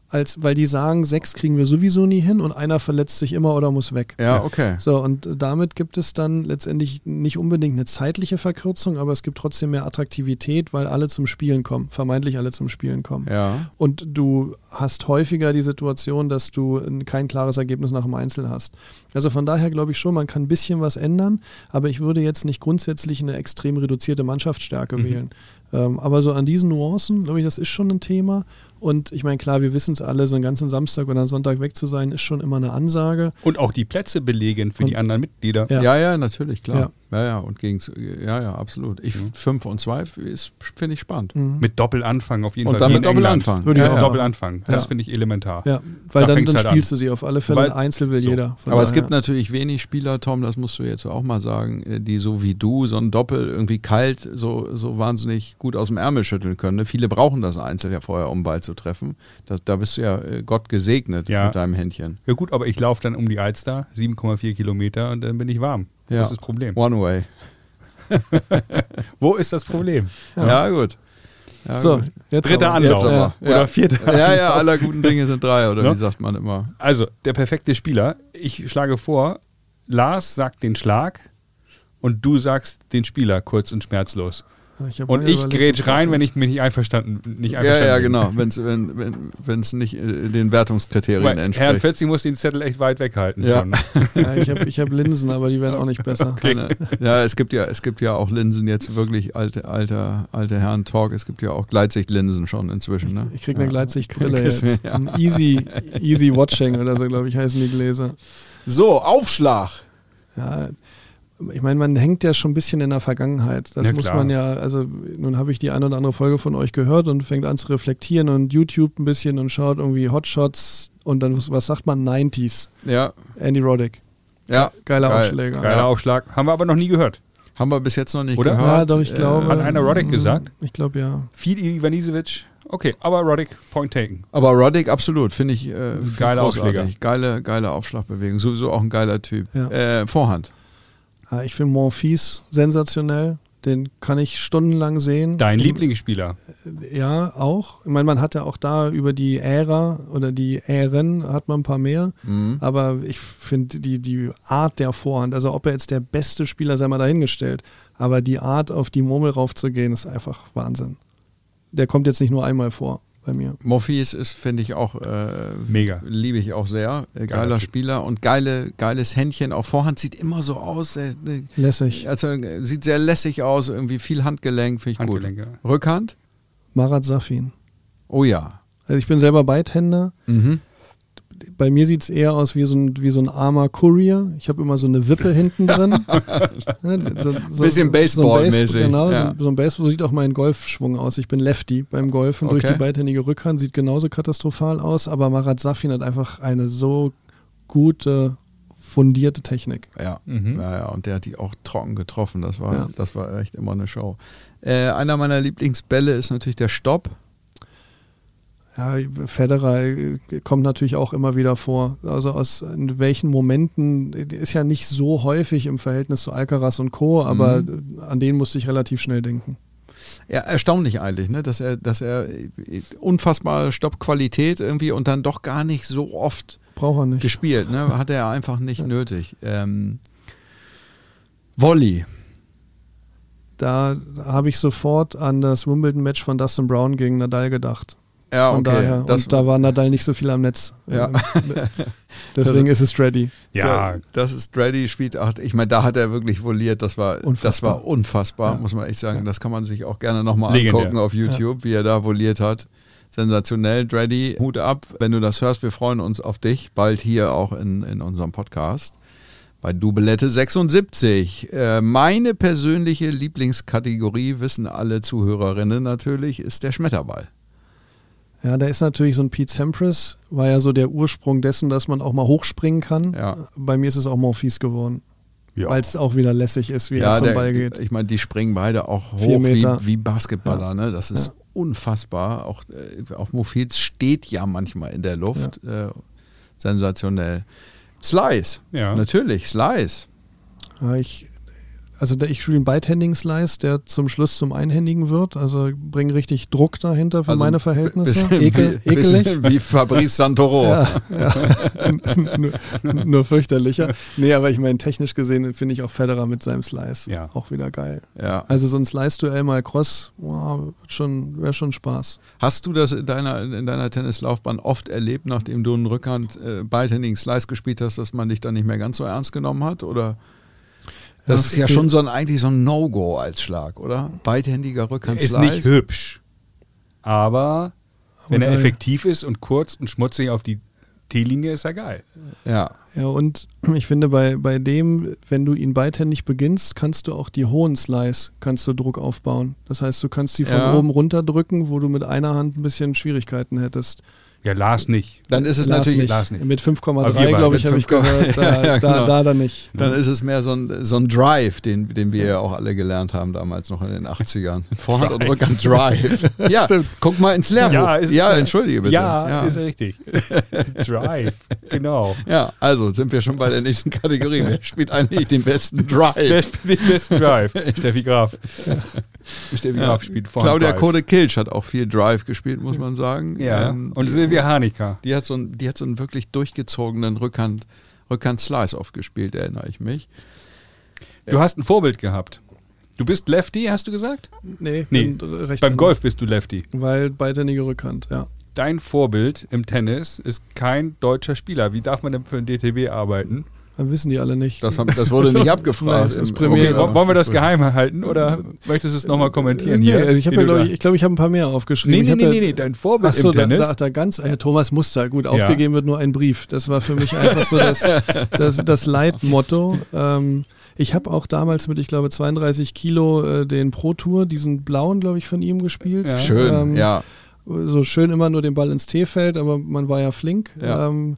Als weil die sagen, sechs kriegen wir sowieso nie hin und einer verletzt sich immer oder muss weg. Ja, okay. So, und damit gibt es dann letztendlich nicht unbedingt eine zeitliche Verkürzung, aber es gibt trotzdem mehr Attraktivität, weil alle zum Spielen kommen, vermeintlich alle zum Spielen kommen. Ja. Und du hast häufiger die Situation, dass du kein klares Ergebnis nach dem Einzel hast. Also von daher glaube ich schon, man kann ein bisschen was ändern, aber ich würde jetzt nicht grundsätzlich eine extrem reduzierte Mannschaftsstärke Mhm. wählen. Ähm, aber so an diesen Nuancen, glaube ich, das ist schon ein Thema. Und ich meine, klar, wir wissen es alle, so einen ganzen Samstag oder Sonntag weg zu sein, ist schon immer eine Ansage. Und auch die Plätze belegen für Und- die anderen Mitglieder. Ja. Ja, ja, natürlich, klar. Ja. Ja, ja, und gegen, ja, ja, absolut. Ich, fünf und zwei ist, finde ich spannend. Mhm. Mit Doppelanfang auf jeden Und Fall. dann wie mit. Doppelanfang. Würde ich Ja, auch ja. Doppelanfang. Das Ja. finde ich elementar. Ja, weil Da dann, dann halt an. spielst du sie auf alle Fälle. Weil- Einzel will so. jeder. Aber es daher. gibt natürlich wenig Spieler, Tom, das musst du jetzt auch mal sagen, äh, die so wie du so ein Doppel irgendwie kalt so, so wahnsinnig gut aus dem Ärmel schütteln können. ne? Viele brauchen das Einzel ja vorher, um Ball zu treffen. Da, da bist du ja äh, Gott gesegnet Ja. mit deinem Händchen. Ja gut, aber ich laufe dann um die Alster, 7,4 Kilometer und dann bin ich warm. Ja. Das ist das Problem. One way. Wo ist das Problem? Ja, gut. Ja, So, Dritter aber. Anlauf. Jetzt aber. Oder Ja. vierter Ja, ja, aller guten Dinge sind drei, oder Ne? wie sagt man immer? Also, der perfekte Spieler. Ich schlage vor, Lars sagt den Schlag und du sagst den Spieler kurz und schmerzlos. Ich hab Und ich grätsch rein, ich- wenn ich mich nicht einverstanden, nicht Ja, einverstanden ja, bin. genau, wenn's, wenn es wenn, nicht äh, den Wertungskriterien Weil Herrn entspricht. Fetzi muss den Zettel echt weit weghalten. Ja. Schon. Ja, ich habe ich hab Linsen, aber die werden auch nicht besser. Keine, ja, es gibt ja, es gibt ja auch Linsen jetzt wirklich alte, alter, alte Herren Talk. Es gibt ja auch Gleitsichtlinsen schon inzwischen. Ne? Ich krieg eine ja. Gleitsichtbrille jetzt. ja. Ein Easy, Easy Watching oder so, glaube ich, heißen die Gläser. So, Aufschlag. Ja, ich meine, man hängt ja schon ein bisschen in der Vergangenheit. Das Ja, muss klar. man ja, also nun habe ich die eine oder andere Folge von euch gehört und fängt an zu reflektieren und YouTube ein bisschen und schaut irgendwie Hotshots und dann, was, was sagt man, 90s. Ja, Andy Roddick. ja. Geiler Geil. Aufschläger. Geiler Aufschlag. Haben wir aber noch nie gehört. Haben wir bis jetzt noch nicht Oder? gehört. Ja, doch, ich Äh, glaube. Hat einer Roddick gesagt? Ich glaube ja. Fidi Ivanisevic. Okay, aber Roddick, point taken. Aber Roddick, absolut, finde ich. Äh, Geiler. Aufschläger. Geile, geile Aufschlagbewegung. Sowieso auch ein geiler Typ. Ja. Äh, Vorhand. Ja, ich finde Monfils sensationell. Den kann ich stundenlang sehen. Dein Lieblingsspieler. Ja, auch. Ich meine, man hat ja auch da über die Ära oder die Ähren hat man ein paar mehr. Mhm. Aber ich finde die, die Art der Vorhand, also ob er jetzt der beste Spieler sei mal dahingestellt, aber die Art, auf die Murmel raufzugehen, ist einfach Wahnsinn. Der kommt jetzt nicht nur einmal vor bei mir. Morpheus ist, finde ich auch, äh, Mega. liebe ich auch sehr. Äh, Geiler geiler. Spieler und geile, geiles Händchen. Auch Vorhand sieht immer so aus. Äh, äh, Lässig. also, äh, sieht sehr lässig aus, irgendwie viel Handgelenk, finde ich Handgelenk, gut. ja. Rückhand? Marat Safin. Oh ja. Also ich bin selber Beidhänder. Mhm. Bei mir sieht es eher aus wie so ein, wie so ein armer Courier. Ich habe immer so eine Wippe hinten drin. So, so, Bisschen Baseball-mäßig, So ein, Baseball, genau, ja. so, so ein Baseball so sieht auch mein Golfschwung aus. Ich bin Lefty beim Golfen. Durch Okay. die beidhändige Rückhand sieht genauso katastrophal aus. Aber Marat Safin hat einfach eine so gute, fundierte Technik. Ja. Mhm. ja, ja, und der hat die auch trocken getroffen. Das war, Ja. das war echt immer eine Show. Äh, einer meiner Lieblingsbälle ist natürlich der Stopp. Ja, Federer äh, kommt natürlich auch immer wieder vor. Also aus in welchen Momenten, äh, ist ja nicht so häufig im Verhältnis zu Alcaraz und Co., aber Mhm. äh, an den musste ich relativ schnell denken. Ja, erstaunlich eigentlich, ne? dass er, dass er unfassbare Stoppqualität irgendwie und dann doch gar nicht so oft er nicht. gespielt. Ne? Hat er einfach nicht nötig. Ähm, Volley. Da habe ich sofort an das Wimbledon-Match von Dustin Brown gegen Nadal gedacht. Ja, Von okay. daher. Das, und da war Nadal nicht so viel am Netz. Ja. Ähm, Deswegen ist es ready. Ja, Da- das ist Ready spielt. Ach, ich meine, da hat er wirklich voliert. Das war das Unfassbar. war unfassbar, Ja. muss man echt sagen. Ja. Das kann man sich auch gerne nochmal angucken auf YouTube, wie er da voliert hat. Sensationell, Ready. Hut ab, wenn du das hörst. Wir freuen uns auf dich bald hier auch in, in unserem Podcast. Bei Dubelette 76. Äh, meine persönliche Lieblingskategorie, wissen alle Zuhörerinnen natürlich, ist der Schmetterball. Ja, da ist natürlich so ein Pete Sampras, war ja so der Ursprung dessen, dass man auch mal hochspringen kann. Ja. Bei mir ist es auch Monfils geworden, ja. weil es auch wieder lässig ist, wie er zum der, Ball geht. Ich meine, die springen beide auch hoch wie, wie Basketballer. Ne? Das ist Ja. unfassbar. Auch, äh, auch Mofils steht ja manchmal in der Luft. Äh, sensationell. Slice. Ja. Natürlich, Slice. Ja, ich also der, ich spiele einen Beidhändigen-Slice, der zum Schluss zum Einhändigen wird. Also bringe richtig Druck dahinter für Also meine Verhältnisse. Ekel, wie, ekelig. wie Fabrice Santoro. Ja, ja. nur, nur fürchterlicher. Nee, aber ich meine, technisch gesehen finde ich auch Federer mit seinem Slice Ja. auch wieder geil. Ja. Also so ein Slice-Duell mal Cross, wow, schon, wäre schon Spaß. Hast du das in deiner, in deiner Tennislaufbahn oft erlebt, nachdem du einen Rückhand äh, beidhändigen Slice gespielt hast, dass man dich dann nicht mehr ganz so ernst genommen hat? Oder? Das Ja, ist ja schon so ein, eigentlich so ein No-Go als Schlag, oder? Beidhändiger Rückhand Ist nicht hübsch. Aber wenn er geil. effektiv ist und kurz und schmutzig auf die T-Linie, ist er geil. Ja. Ja, und ich finde, bei, bei dem, wenn du ihn beidhändig beginnst, kannst du auch die hohen Slice, kannst du Druck aufbauen. Das heißt, du kannst sie von Ja. oben runter drücken, wo du mit einer Hand ein bisschen Schwierigkeiten hättest. Ja, Lars nicht. Dann ist es Lars natürlich. nicht. Lars nicht. Mit Aber wir 5,3, beide glaube ich, habe ich 5,3. gehört. Da, Ja, ja, da, genau. da dann nicht. Dann ist es mehr so ein, so ein Drive, den, den wir ja auch alle gelernt haben damals noch in den 80ern. Vorhand und Rückhand Drive. Ja, Stimmt. guck mal ins Lehrbuch. Ja, Ja, ist- entschuldige bitte. Ja, ja. ist richtig. Drive, genau. Ja, also sind wir schon bei der nächsten Kategorie. Wer spielt eigentlich den besten Drive? Wer spielt den besten Drive? Steffi Graf. Graf spielt vorne Claudia Drive. Kode Kilsch hat auch viel Drive gespielt, muss man sagen. Ja, Ähm, und Silvia Hanika. die, hat so einen, die hat so einen wirklich durchgezogenen Rückhand, Rückhand-Slice oft gespielt, erinnere ich mich. Du hast ein Vorbild gehabt. Du bist Lefty, hast du gesagt? Nee, Nee, bin rechts Beim Golf bist du Lefty. Weil beidhändige Rückhand, ja. Dein Vorbild im Tennis ist kein deutscher Spieler. Wie darf man denn für den DTB arbeiten? Dann wissen die alle nicht. Das, haben, das wurde nicht Nein, abgefragt. im- Premier. Okay, wo- wollen wir das geheim halten oder möchtest du es nochmal kommentieren nee, hier? also ich ja, glaube da- ich, ich, glaub, ich habe ein paar mehr aufgeschrieben. Nee, nee, nee, ja- nee, nee, dein Vorbild Achso, im da, Tennis. da, da ganz, äh, Thomas Muster, gut, aufgegeben wird nur ein Brief. Das war für mich einfach so das, das, das Leitmotto. Ähm, ich habe auch damals mit, ich glaube, 32 Kilo äh, den Pro Tour, diesen blauen, glaube ich, von ihm gespielt. Ja. Schön, Ähm, ja. So schön immer nur den Ball ins T-Feld, aber man war ja flink. Ja. Ähm,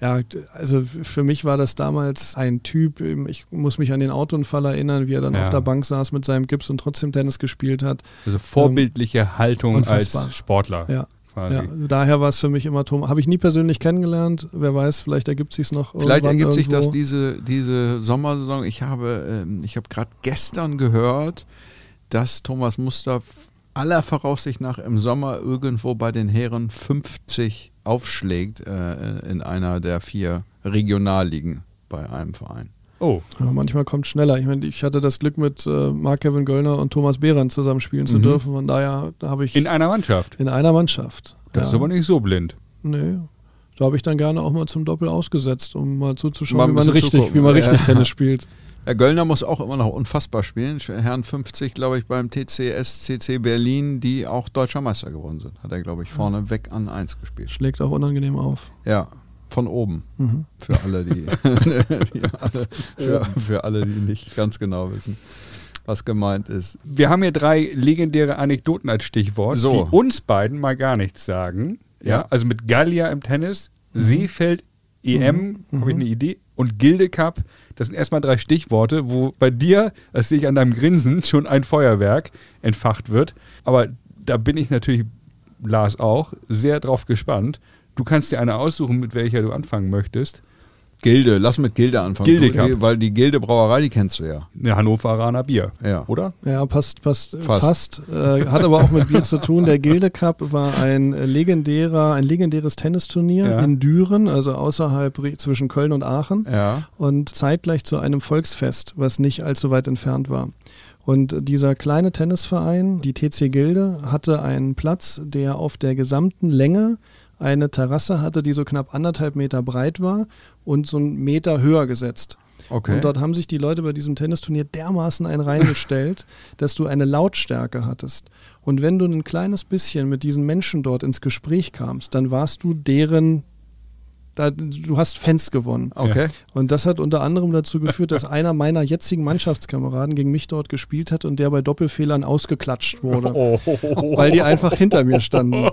ja, also für mich war das damals ein Typ, ähm, ich muss mich an den Autounfall erinnern, wie er dann Ja. auf der Bank saß mit seinem Gips und trotzdem Tennis gespielt hat. Also vorbildliche Haltung unfassbar. als Sportler. Ja. Quasi. Ja, daher war es für mich immer Thomas. Habe ich nie persönlich kennengelernt. Wer weiß, vielleicht ergibt sich noch. Vielleicht ergibt sich irgendwo. das diese, diese Sommersaison. Ich habe, ähm, ich habe gerade gestern gehört, dass Thomas Muster aller Voraussicht nach im Sommer irgendwo bei den Herren 50 aufschlägt äh, in einer der vier Regionalligen bei einem Verein. Oh, Ja, manchmal kommt schneller. Ich meine, ich hatte das Glück, mit äh, Marc-Kevin Göllner und Thomas Behrendt zusammen spielen zu Mhm. dürfen. Von daher da habe ich in einer Mannschaft. in einer Mannschaft. Das ja. ist aber nicht so blind. Nee. Da habe ich dann gerne auch mal zum Doppel ausgessetzt, um mal zuzuschauen, Mal wie man richtig, wie man richtig Ja. Tennis spielt. Herr Göllner muss auch immer noch unfassbar spielen. Herrn 50, glaube ich, beim TCSCC Berlin, die auch deutscher Meister geworden sind. Hat er, glaube ich, vorne weg an 1 gespielt. Schlägt auch unangenehm auf. Ja, von oben. Mhm. Für alle, die, die alle, für, für alle, die nicht ganz genau wissen, was gemeint ist. Wir haben hier drei legendäre Anekdoten als Stichwort, So. die uns beiden mal gar nichts sagen. Ja, Ja. also mit Gallia im Tennis, Mhm. Seefeld, EM, habe ich eine Idee, und Gilde Cup. Das sind erstmal drei Stichworte, wo bei dir, das sehe ich an deinem Grinsen, schon ein Feuerwerk entfacht wird. Aber da bin ich natürlich, Lars auch, sehr drauf gespannt. Du kannst dir eine aussuchen, mit welcher du anfangen möchtest. Gilde, lass mit Gilde anfangen. Gilde Du, Cup. weil die Gilde Brauerei, die kennst du ja. Eine Hannoveraner Bier, Ja. oder? Ja, passt, passt Fast. fast. Äh, hat aber auch mit Bier zu tun. Der Gilde Cup war ein äh, legendärer, ein legendäres Tennisturnier Ja. in Düren, also außerhalb zwischen Köln und Aachen. Ja. und zeitgleich zu einem Volksfest, was nicht allzu weit entfernt war. Und dieser kleine Tennisverein, die TC Gilde, hatte einen Platz, der auf der gesamten Länge eine Terrasse hatte, die so knapp anderthalb Meter breit war und so einen Meter höher gesetzt. Okay. Und dort haben sich die Leute bei diesem Tennisturnier dermaßen ein reingestellt, dass du eine Lautstärke hattest. Und wenn du ein kleines bisschen mit diesen Menschen dort ins Gespräch kamst, dann warst du deren, da, du hast Fans gewonnen. okay. Und das hat unter anderem dazu geführt, dass einer meiner jetzigen Mannschaftskameraden gegen mich dort gespielt hat und der bei Doppelfehlern ausgeklatscht wurde, Oh. weil die einfach hinter mir standen.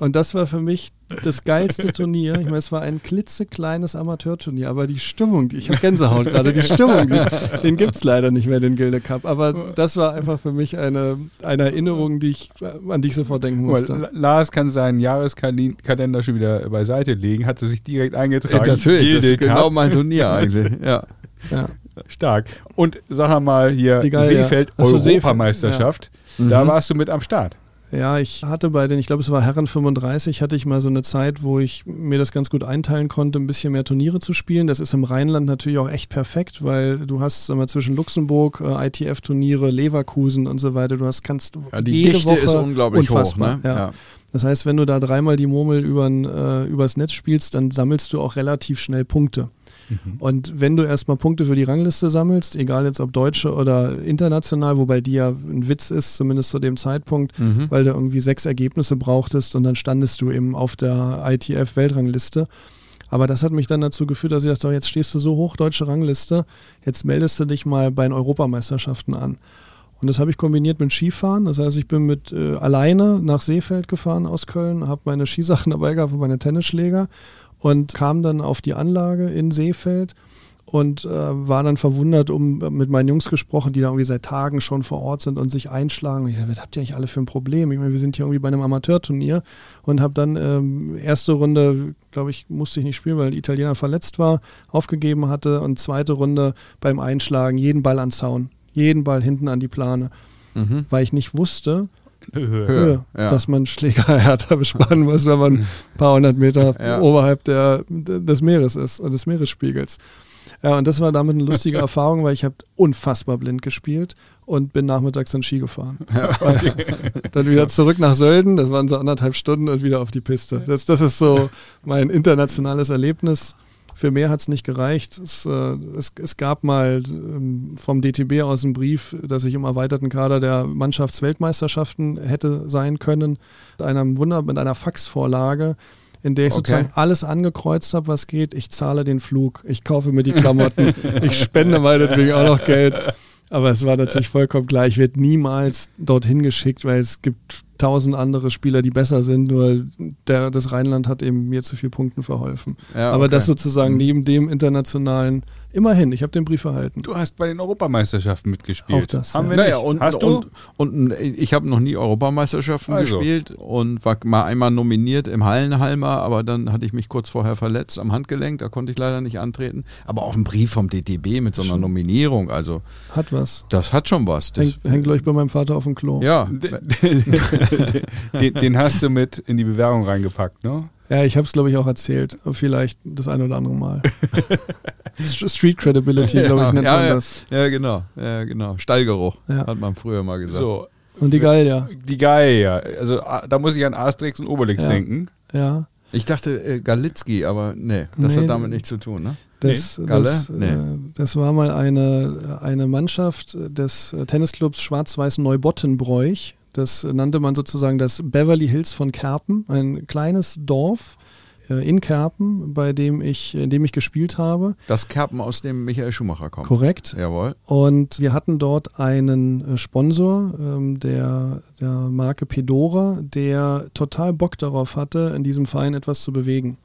Und das war für mich das geilste Turnier. Ich meine, es war ein klitzekleines Amateurturnier, aber die Stimmung, die, ich habe Gänsehaut gerade, die Stimmung, die, den gibt es leider nicht mehr, den Gilde Cup. Aber das war einfach für mich eine, eine Erinnerung, die ich, an die ich sofort denken musste. La- Lars kann seinen Jahreskalender schon wieder beiseite legen, hatte sich direkt eingetragen. Natürlich, das Gilde ist genau Cup. mein Turnier eigentlich. Ja. Ja. Stark. Und sag mal hier, Die Geil, Seefeld, ja. Ach so, Seefeld, Europameisterschaft. Da warst du mit am Start. Ja, ich hatte bei den, ich glaube, es war Herren 35, hatte ich mal so eine Zeit, wo ich mir das ganz gut einteilen konnte, ein bisschen mehr Turniere zu spielen. Das ist im Rheinland natürlich auch echt perfekt, weil du hast sag mal, zwischen Luxemburg, äh, ITF-Turniere, Leverkusen und so weiter, du hast kannst Ja, die jede Dichte Woche ist unglaublich unfassbar, hoch. Ne? Ja. Das heißt, wenn du da dreimal die Murmel übern, äh, übers Netz spielst, dann sammelst du auch relativ schnell Punkte. Und wenn du erstmal Punkte für die Rangliste sammelst, egal jetzt ob deutsche oder international, wobei die ja ein Witz ist, zumindest zu dem Zeitpunkt, Mhm. weil du irgendwie sechs Ergebnisse brauchtest und dann standest du eben auf der ITF-Weltrangliste. Aber das hat mich dann dazu geführt, dass ich dachte, jetzt stehst du so hoch, deutsche Rangliste, jetzt meldest du dich mal bei den Europameisterschaften an. Und das habe ich kombiniert mit Skifahren. Das heißt, ich bin mit äh, alleine nach Seefeld gefahren aus Köln, habe meine Skisachen dabei gehabt und meine Tennisschläger und kam dann auf die Anlage in Seefeld und äh, war dann verwundert, um mit meinen Jungs gesprochen, die da irgendwie seit Tagen schon vor Ort sind und sich einschlagen. Und ich sagte, was habt ihr eigentlich alle für ein Problem? Ich meine, wir sind hier irgendwie bei einem Amateurturnier und habe dann ähm, erste Runde, glaube ich, musste ich nicht spielen, weil der Italiener verletzt war, aufgegeben hatte und zweite Runde beim Einschlagen jeden Ball an Zaun, jeden Ball hinten an die Plane, Mhm. weil ich nicht wusste, Höhe, Höhe, ja. dass man Schläger härter bespannen muss, wenn man ein paar hundert Meter Ja. oberhalb der, des Meeres ist, äh, des Meeresspiegels. Ja, und das war damit eine lustige Erfahrung, weil ich habe unfassbar blind gespielt und bin nachmittags dann Ski gefahren. Weil- dann wieder zurück nach Sölden, das waren so anderthalb Stunden und wieder auf die Piste. Das, das ist so mein internationales Erlebnis. Für mehr hat es nicht gereicht. Es, äh, es, es gab mal ähm, vom DTB aus einen Brief, dass ich im erweiterten Kader der Mannschaftsweltmeisterschaften hätte sein können. Mit, einem Wunder, mit einer Faxvorlage, in der ich Okay. sozusagen alles angekreuzt habe, was geht. Ich zahle den Flug, ich kaufe mir die Klamotten, ich spende meinetwegen auch noch Geld. Aber es war natürlich vollkommen klar, ich werde niemals dorthin geschickt, weil es gibt tausend andere Spieler, die besser sind, nur der, das Rheinland hat eben mir zu viel Punkten verholfen. Ja, Aber okay. das sozusagen neben dem internationalen, immerhin, ich habe den Brief erhalten. Du hast bei den Europameisterschaften mitgespielt. Auch das, Haben ja. wir Naja, nicht. und, hast du? und, und ich habe noch nie Europameisterschaften Also. gespielt und war mal einmal nominiert im Hallenhalmer, aber dann hatte ich mich kurz vorher verletzt am Handgelenk, da konnte ich leider nicht antreten. Aber auch ein Brief vom DTB mit so einer Nominierung, also Hat was. das hat schon was. Das, Hängt, hängt gleich bei meinem Vater auf dem Klo. ja, den, den hast du mit in die Bewerbung reingepackt, ne? Ja, ich habe es, glaube ich, auch erzählt. Vielleicht das ein oder andere Mal. St- Street Credibility, glaube ich, ja, nennt ja, man ja, das. ja, genau, ja, genau. Stallgeruch, Ja. hat man früher mal gesagt. So. Und die Gallier. Die Gallier. Also da muss ich an Asterix und Obelix Ja. denken. Ja. Ich dachte äh, Galitzki, aber nee, das Nee. hat damit nichts zu tun, ne? Das, Nee, Galle? das, Nee. äh, das war mal eine, eine Mannschaft des äh, Tennisclubs Schwarz-Weiß Neubottenbräuch. Das nannte man sozusagen das Beverly Hills von Kerpen, ein kleines Dorf äh, in Kerpen, bei dem ich, in dem ich gespielt habe. Das Kerpen, aus dem Michael Schumacher kommt. Korrekt. Jawohl. Und wir hatten dort einen äh, Sponsor ähm, der, der Marke Pedora, der total Bock darauf hatte, in diesem Verein etwas zu bewegen.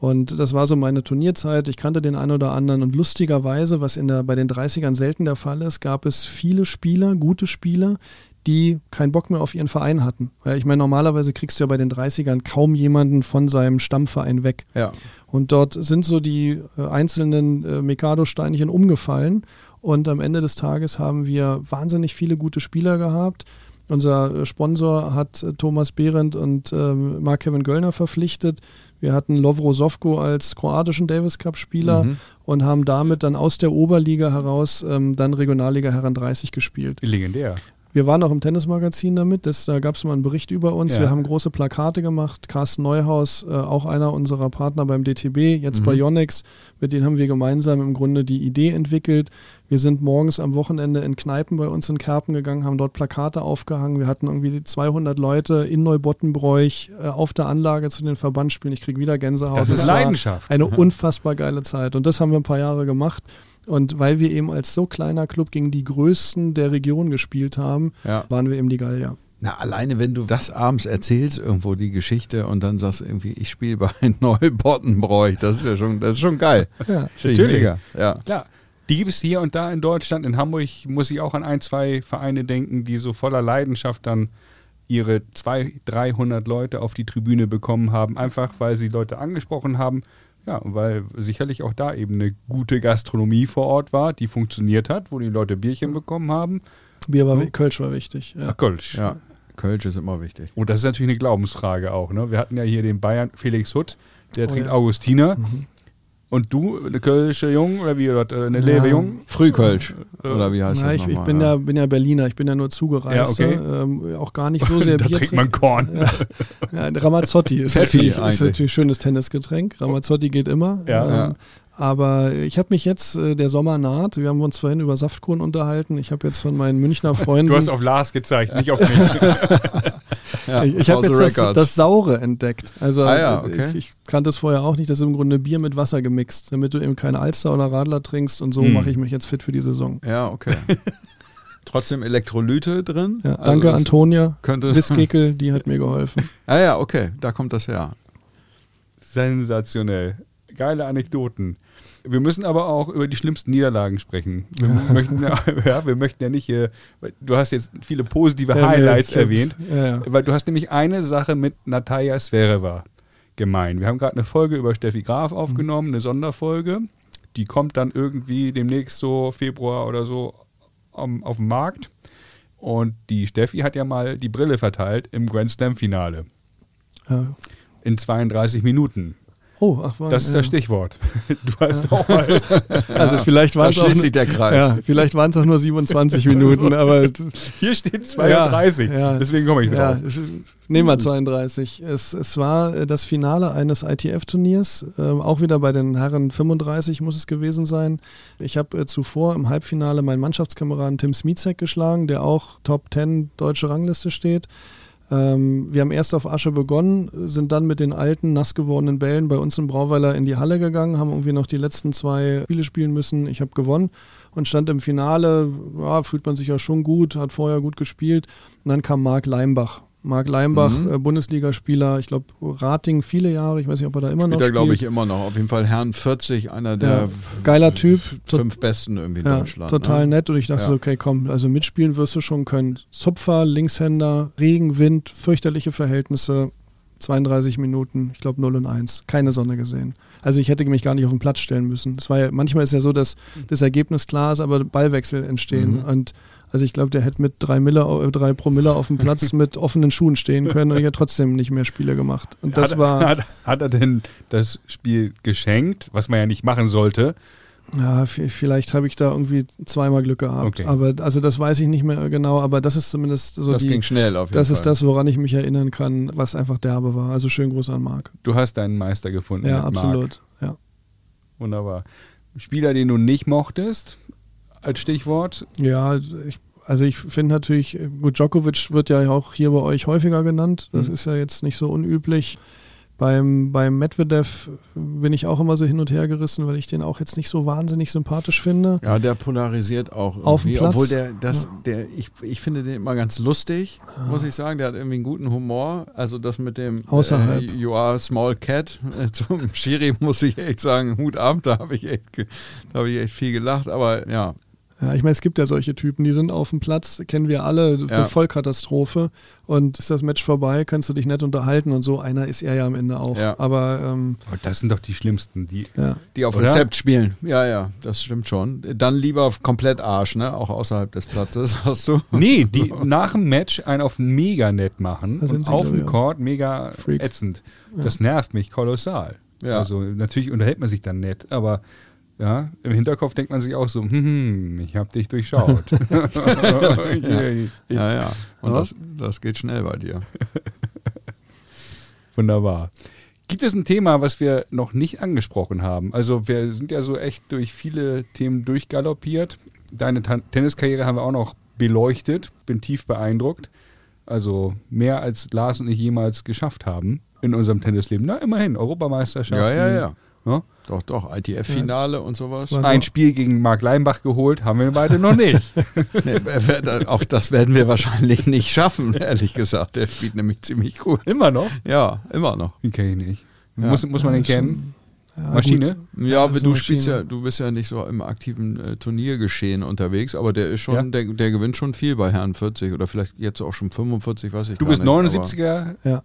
Und das war so meine Turnierzeit. Ich kannte den einen oder anderen. Und lustigerweise, was in der, bei den 30ern selten der Fall ist, gab es viele Spieler, gute Spieler, die keinen Bock mehr auf ihren Verein hatten. Weil ich meine, normalerweise kriegst du ja bei den 30ern kaum jemanden von seinem Stammverein weg. Ja. Und dort sind so die äh, einzelnen äh, Mikado-Steinchen umgefallen. Und am Ende des Tages haben wir wahnsinnig viele gute Spieler gehabt. Unser äh, Sponsor hat äh, Thomas Behrendt und ähm, Mark-Kevin Göllner verpflichtet. Wir hatten Lovro Sovko als kroatischen Davis Cup-Spieler Mhm. und haben damit dann aus der Oberliga heraus ähm, dann Regionalliga Herren 30 gespielt. Legendär. Wir waren auch im Tennismagazin damit, das, da gab es mal einen Bericht über uns. Ja. Wir haben große Plakate gemacht. Carsten Neuhaus, äh, auch einer unserer Partner beim DTB, jetzt Mhm. bei Yonex, mit denen haben wir gemeinsam im Grunde die Idee entwickelt. Wir sind morgens am Wochenende in Kneipen bei uns in Kerpen gegangen, haben dort Plakate aufgehangen. Wir hatten irgendwie 200 Leute in Neubottenbräuch äh, auf der Anlage zu den Verbandsspielen. Ich kriege wieder Gänsehaut. Das ist war Leidenschaft. Eine unfassbar geile Zeit. Und das haben wir ein paar Jahre gemacht. Und weil wir eben als so kleiner Club gegen die Größten der Region gespielt haben, Ja. waren wir eben die Gallier. Na, alleine wenn du das abends erzählst, irgendwo die Geschichte und dann sagst irgendwie, ich spiele bei Neubottenbräuch, das ist ja schon, das ist schon geil. Ja. Natürlich. mega. Ja. Klar. Die gibt es hier und da in Deutschland. In Hamburg muss ich auch an ein, zwei Vereine denken, die so voller Leidenschaft dann ihre 200, 300 Leute auf die Tribüne bekommen haben, einfach weil sie Leute angesprochen haben, Ja, weil sicherlich auch da eben eine gute Gastronomie vor Ort war, die funktioniert hat, wo die Leute Bierchen bekommen haben. Bier war, Kölsch war wichtig. Ja. Ach, Kölsch. Ja, Kölsch ist immer wichtig. Und das ist natürlich eine Glaubensfrage auch. Ne? Wir hatten ja hier den Bayern Felix Hutt, der Oh trinkt ja. Augustiner. Und du, eine Kölsche Jung oder wie, oder eine Lewe Jung? Frühkölsch, oder wie heißt Na, das ich, ich bin ja, bin ja Berliner, ich bin ja nur zugereist. Ja, okay. ähm, auch gar nicht so sehr da Bier trinkt man Korn. Ja, Ramazzotti ist, Pfeffi natürlich, ist natürlich ein schönes Tennisgetränk. Ramazzotti geht immer. Ja. Ähm, Ja. Aber ich habe mich jetzt, äh, der Sommer naht, wir haben uns vorhin über Saftkuchen unterhalten. Ich habe jetzt von meinen Münchner Freunden. Du hast auf Lars gezeigt, nicht auf mich. Ja, ich ich habe the jetzt das, das Saure entdeckt. Also Ah ja, okay. ich, ich kannte es vorher auch nicht. Das ist im Grunde Bier mit Wasser gemixt, damit du eben keine Alster oder Radler trinkst. Und so Hm. mache ich mich jetzt fit für die Saison. Ja, okay. Trotzdem Elektrolyte drin? Ja, Also danke, Antonia. Könnte. Wisskekel, die hat mir geholfen. Ah ja, okay, da kommt das her. Sensationell. Geile Anekdoten. Wir müssen aber auch über die schlimmsten Niederlagen sprechen. Wir möchten ja, ja, wir möchten ja nicht hier, weil du hast jetzt viele positive Ja, Highlights erwähnt, weil du hast nämlich eine Sache mit Natalia Svereva gemein. Wir haben gerade eine Folge über Steffi Graf aufgenommen, eine Sonderfolge. Die kommt dann irgendwie demnächst so Februar oder so am- auf den Markt. Und die Steffi hat ja mal die Brille verteilt im Grand Slam Finale ja. in 32 Minuten. Oh, ach, war, Das ist ja. das Stichwort. Du hast auch mal. Also vielleicht waren es auch, ja, vielleicht waren es auch nur 27 Minuten, aber Hier steht 32. Ja, ja. Deswegen komme ich ja, drauf. es- nehmen wir 32. Es, es war äh, das Finale eines ITF-Turniers, ähm, auch wieder bei den Herren 35 muss es gewesen sein. Ich habe äh, zuvor im Halbfinale meinen Mannschaftskameraden Tim Smizek geschlagen, der auch Top 10 deutsche Rangliste steht. Ähm, wir haben erst auf Asche begonnen, sind dann mit den alten, nass gewordenen Bällen bei uns im Brauweiler in die Halle gegangen, haben irgendwie noch die letzten zwei Spiele spielen müssen. Ich habe gewonnen und stand im Finale. Ja, fühlt man sich ja schon gut, hat vorher gut gespielt. Und dann kam Marc Leimbach. Marc Leimbach, Mhm. äh, Bundesligaspieler, ich glaube Rating viele Jahre, ich weiß nicht, ob er da immer noch Spielt er, spielt. glaube ich, immer noch. Auf jeden Fall Herrn 40, einer der Ja, geiler Typ, fünf besten irgendwie in ja, Deutschland. total ne? nett und ich dachte Ja. so, okay, komm, also mitspielen wirst du schon können. Zupfer, Linkshänder, Regen, Wind, fürchterliche Verhältnisse, 32 Minuten, ich glaube 0 und 1, keine Sonne gesehen. Also ich hätte mich gar nicht auf den Platz stellen müssen. Es war ja, manchmal ist ja so, dass das Ergebnis klar ist, aber Ballwechsel entstehen. Mhm. Und also ich glaube, der hätte mit drei, Mille, äh, drei Promille auf dem Platz mit offenen Schuhen stehen können und ich hätte trotzdem nicht mehr Spiele gemacht. Und das hat, war, hat, hat er denn das Spiel geschenkt, was man ja nicht machen sollte? ja, vielleicht habe ich da irgendwie zweimal Glück gehabt. Okay. Aber also das weiß ich nicht mehr genau, aber das ist zumindest so Das die, ging schnell auf jeden Das Fall. ist das, woran ich mich erinnern kann, was einfach derbe war. Also schön Gruß an Marc. Du hast deinen Meister gefunden. Ja, mit Marc. absolut. Ja. Wunderbar. Spieler, den du nicht mochtest, als Stichwort. Ja, ich, also ich finde natürlich, gut, Djokovic wird ja auch hier bei euch häufiger genannt. Das Mhm. ist ja jetzt nicht so unüblich. Beim, beim Medvedev bin ich auch immer so hin und her gerissen, weil ich den auch jetzt nicht so wahnsinnig sympathisch finde. Ja, der polarisiert auch Auf dem irgendwie, Platz? obwohl der das der ich, ich finde den immer ganz lustig, muss ich sagen, der hat irgendwie einen guten Humor, also das mit dem Außerhalb. äh, You are a small cat äh, zum Schiri muss ich echt sagen, Hut ab, da habe ich echt ge- da habe ich echt viel gelacht, aber ja, Ja, ich meine, es gibt ja solche Typen, die sind auf dem Platz, kennen wir alle, Ja. eine Vollkatastrophe. Und ist das Match vorbei, kannst du dich nett unterhalten und so. Einer ist er ja am Ende auch. Ja. Aber ähm, Oh, das sind doch die schlimmsten. Die, ja. die auf Oder? Rezept spielen. Ja, ja, das stimmt schon. Dann lieber komplett Arsch, ne, auch außerhalb des Platzes, hast du? nee, die nach dem Match einen auf mega nett machen Da sind und sie, auf dem. Court mega Freak. ätzend. Das nervt mich kolossal. Ja. Also natürlich unterhält man sich dann nett, aber ja, im Hinterkopf denkt man sich auch so, hm, hm, ich habe dich durchschaut. Ja, ja. Und das, das geht schnell bei dir. Wunderbar. Gibt es ein Thema, was wir noch nicht angesprochen haben? Also wir sind ja so echt durch viele Themen durchgaloppiert. Deine Tan Tenniskarriere haben wir auch noch beleuchtet. Bin tief beeindruckt. Also mehr als Lars und ich jemals geschafft haben in unserem Tennisleben. Na, immerhin, Europameisterschaften. Ja, ja, ja. Ja? Doch, doch, ITF-Finale und sowas. Ein Spiel gegen Marc Leimbach geholt, haben wir beide noch nicht. Nee, wer- auch das werden wir wahrscheinlich nicht schaffen, ehrlich gesagt. Der spielt nämlich ziemlich gut. Immer noch? Ja, immer noch. Den kenne ich nicht. Ja. Muss, muss man den Ja, kennen? Ja, Maschine? gut. Ja, du eine spielst Maschine. ja, du bist ja nicht so im aktiven äh, Turniergeschehen unterwegs, aber der ist schon, Ja. der, der gewinnt schon viel bei Herrn 40 oder vielleicht jetzt auch schon 45, weiß ich Du gar bist nicht. aber- 79er Ja.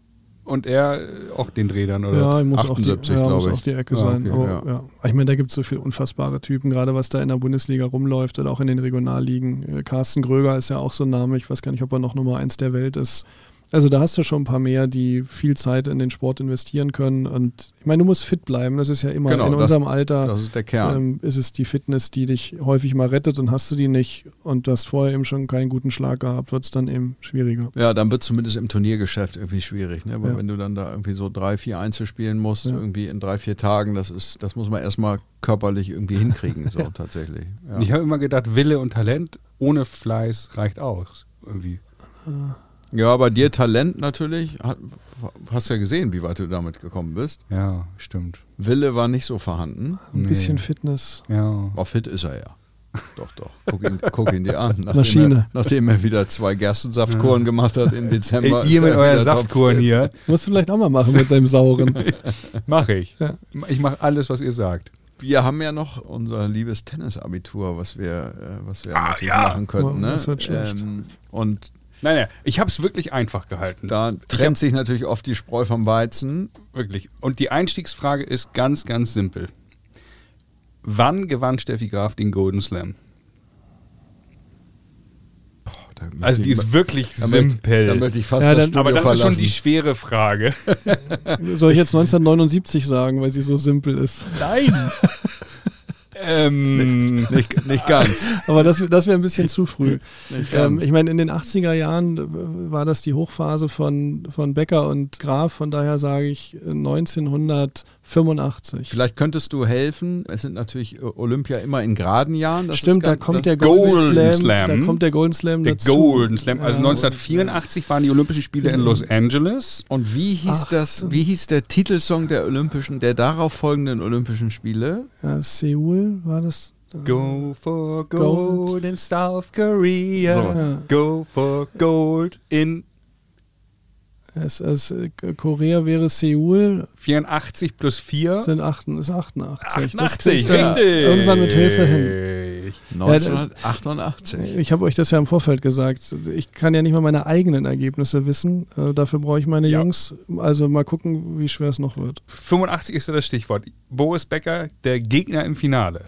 Und er äh, auch den Rädern, oder? Ja, muss auch die, 78, ja, muss auch die Ecke Ja, sein. okay, aber, ja. Ich meine, da gibt es so viele unfassbare Typen, gerade was da in der Bundesliga rumläuft oder auch in den Regionalligen. Äh, Carsten Gröger ist ja auch so ein Name. Ich weiß gar nicht, ob er noch Nummer eins der Welt ist. Also da hast du schon ein paar mehr, die viel Zeit in den Sport investieren können. Und ich meine, du musst fit bleiben. Das ist ja immer Genau, in das- unserem Alter. Das ist der Kern. ähm, ist es die Fitness, die dich häufig mal rettet und hast du die nicht und du hast vorher eben schon keinen guten Schlag gehabt, wird es dann eben schwieriger. Ja, dann wird zumindest im Turniergeschäft irgendwie schwierig, ne? Weil Ja. wenn du dann da irgendwie so drei, vier Einzel spielen musst, Ja. irgendwie in drei, vier Tagen, das ist, das muss man erstmal körperlich irgendwie hinkriegen, so tatsächlich. Ja. Ich habe immer gedacht, Wille und Talent ohne Fleiß reicht aus. Irgendwie. Ja, bei dir Talent natürlich, hast ja gesehen, wie weit du damit gekommen bist. Ja, stimmt. Wille war nicht so vorhanden. Ein Nee. bisschen Fitness. Ja. Auch fit ist er ja. Doch, doch. Guck ihn, guck ihn dir an. Nachdem Maschine. Er, nachdem er wieder zwei Gerstensaftkuren gemacht hat im Dezember. Ey, ihr mit euren Saftkuren hier, Musst du vielleicht auch mal machen mit deinem sauren. mache ich. Ja. Ich mache alles, was ihr sagt. Wir haben ja noch unser liebes Tennisabitur, was wir, äh, was wir Ah, natürlich ja. machen könnten. Ne? Das wird schlecht. Ähm, und Nein, nein, ich habe es wirklich einfach gehalten. da trennt sich natürlich oft die Spreu vom Weizen. Wirklich. Und die Einstiegsfrage ist ganz, ganz simpel. Wann gewann Steffi Graf den Golden Slam? Möchte Also die ist wirklich da möchte- simpel. Da möchte ich fast Ja, das dann- aber das ist schon verlassen. die schwere Frage. Soll ich jetzt 1979 sagen, weil sie so simpel ist? Nein. Ähm, nicht, nicht ganz. Aber das, das wäre ein bisschen zu früh. Ähm, ich meine, in den 80er Jahren war das die Hochphase von, von Becker und Graf. Von daher sage ich äh, 1900. 85. Vielleicht könntest du helfen. Es sind natürlich Olympia immer in geraden Jahren. Das Stimmt, da kommt der Golden, Golden Slam, Slam, Da kommt der Golden Slam der dazu. Golden Slam. Also ja, 1984 waren die Olympischen Spiele ja. in Los Angeles. Und wie hieß Ach, das? Wie hieß der Titelsong der Olympischen, der darauf folgenden Olympischen Spiele? Ja, Seoul war das. Äh, Go for gold, gold. in South Korea. So. Go for gold in es, es, Korea wäre Seoul, 84 plus 4. sind 8, ist 88. Das 88, kriegt er richtig. Irgendwann mit Hilfe hin. 1988. Ich habe euch das ja im Vorfeld gesagt. Ich kann ja nicht mal meine eigenen Ergebnisse wissen. Äh, dafür brauche ich meine Ja. Jungs. Also mal gucken, wie schwer es noch wird. 85 ist ja das Stichwort. Boris Becker, der Gegner im Finale.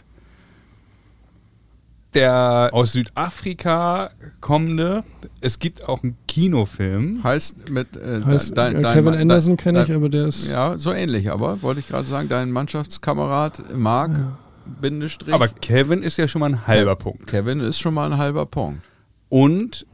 Der aus Südafrika kommende, es gibt auch einen Kinofilm. heißt mit äh, Heißt, dein, äh, dein, Kevin dein- Anderson kenne ich, aber der ist. Ja, so ähnlich, aber wollte ich gerade sagen, dein Mannschaftskamerad Marc Bindestrich. Aber Kevin ist ja schon mal ein halber Punkt. Kevin ist schon mal ein halber Punkt. Und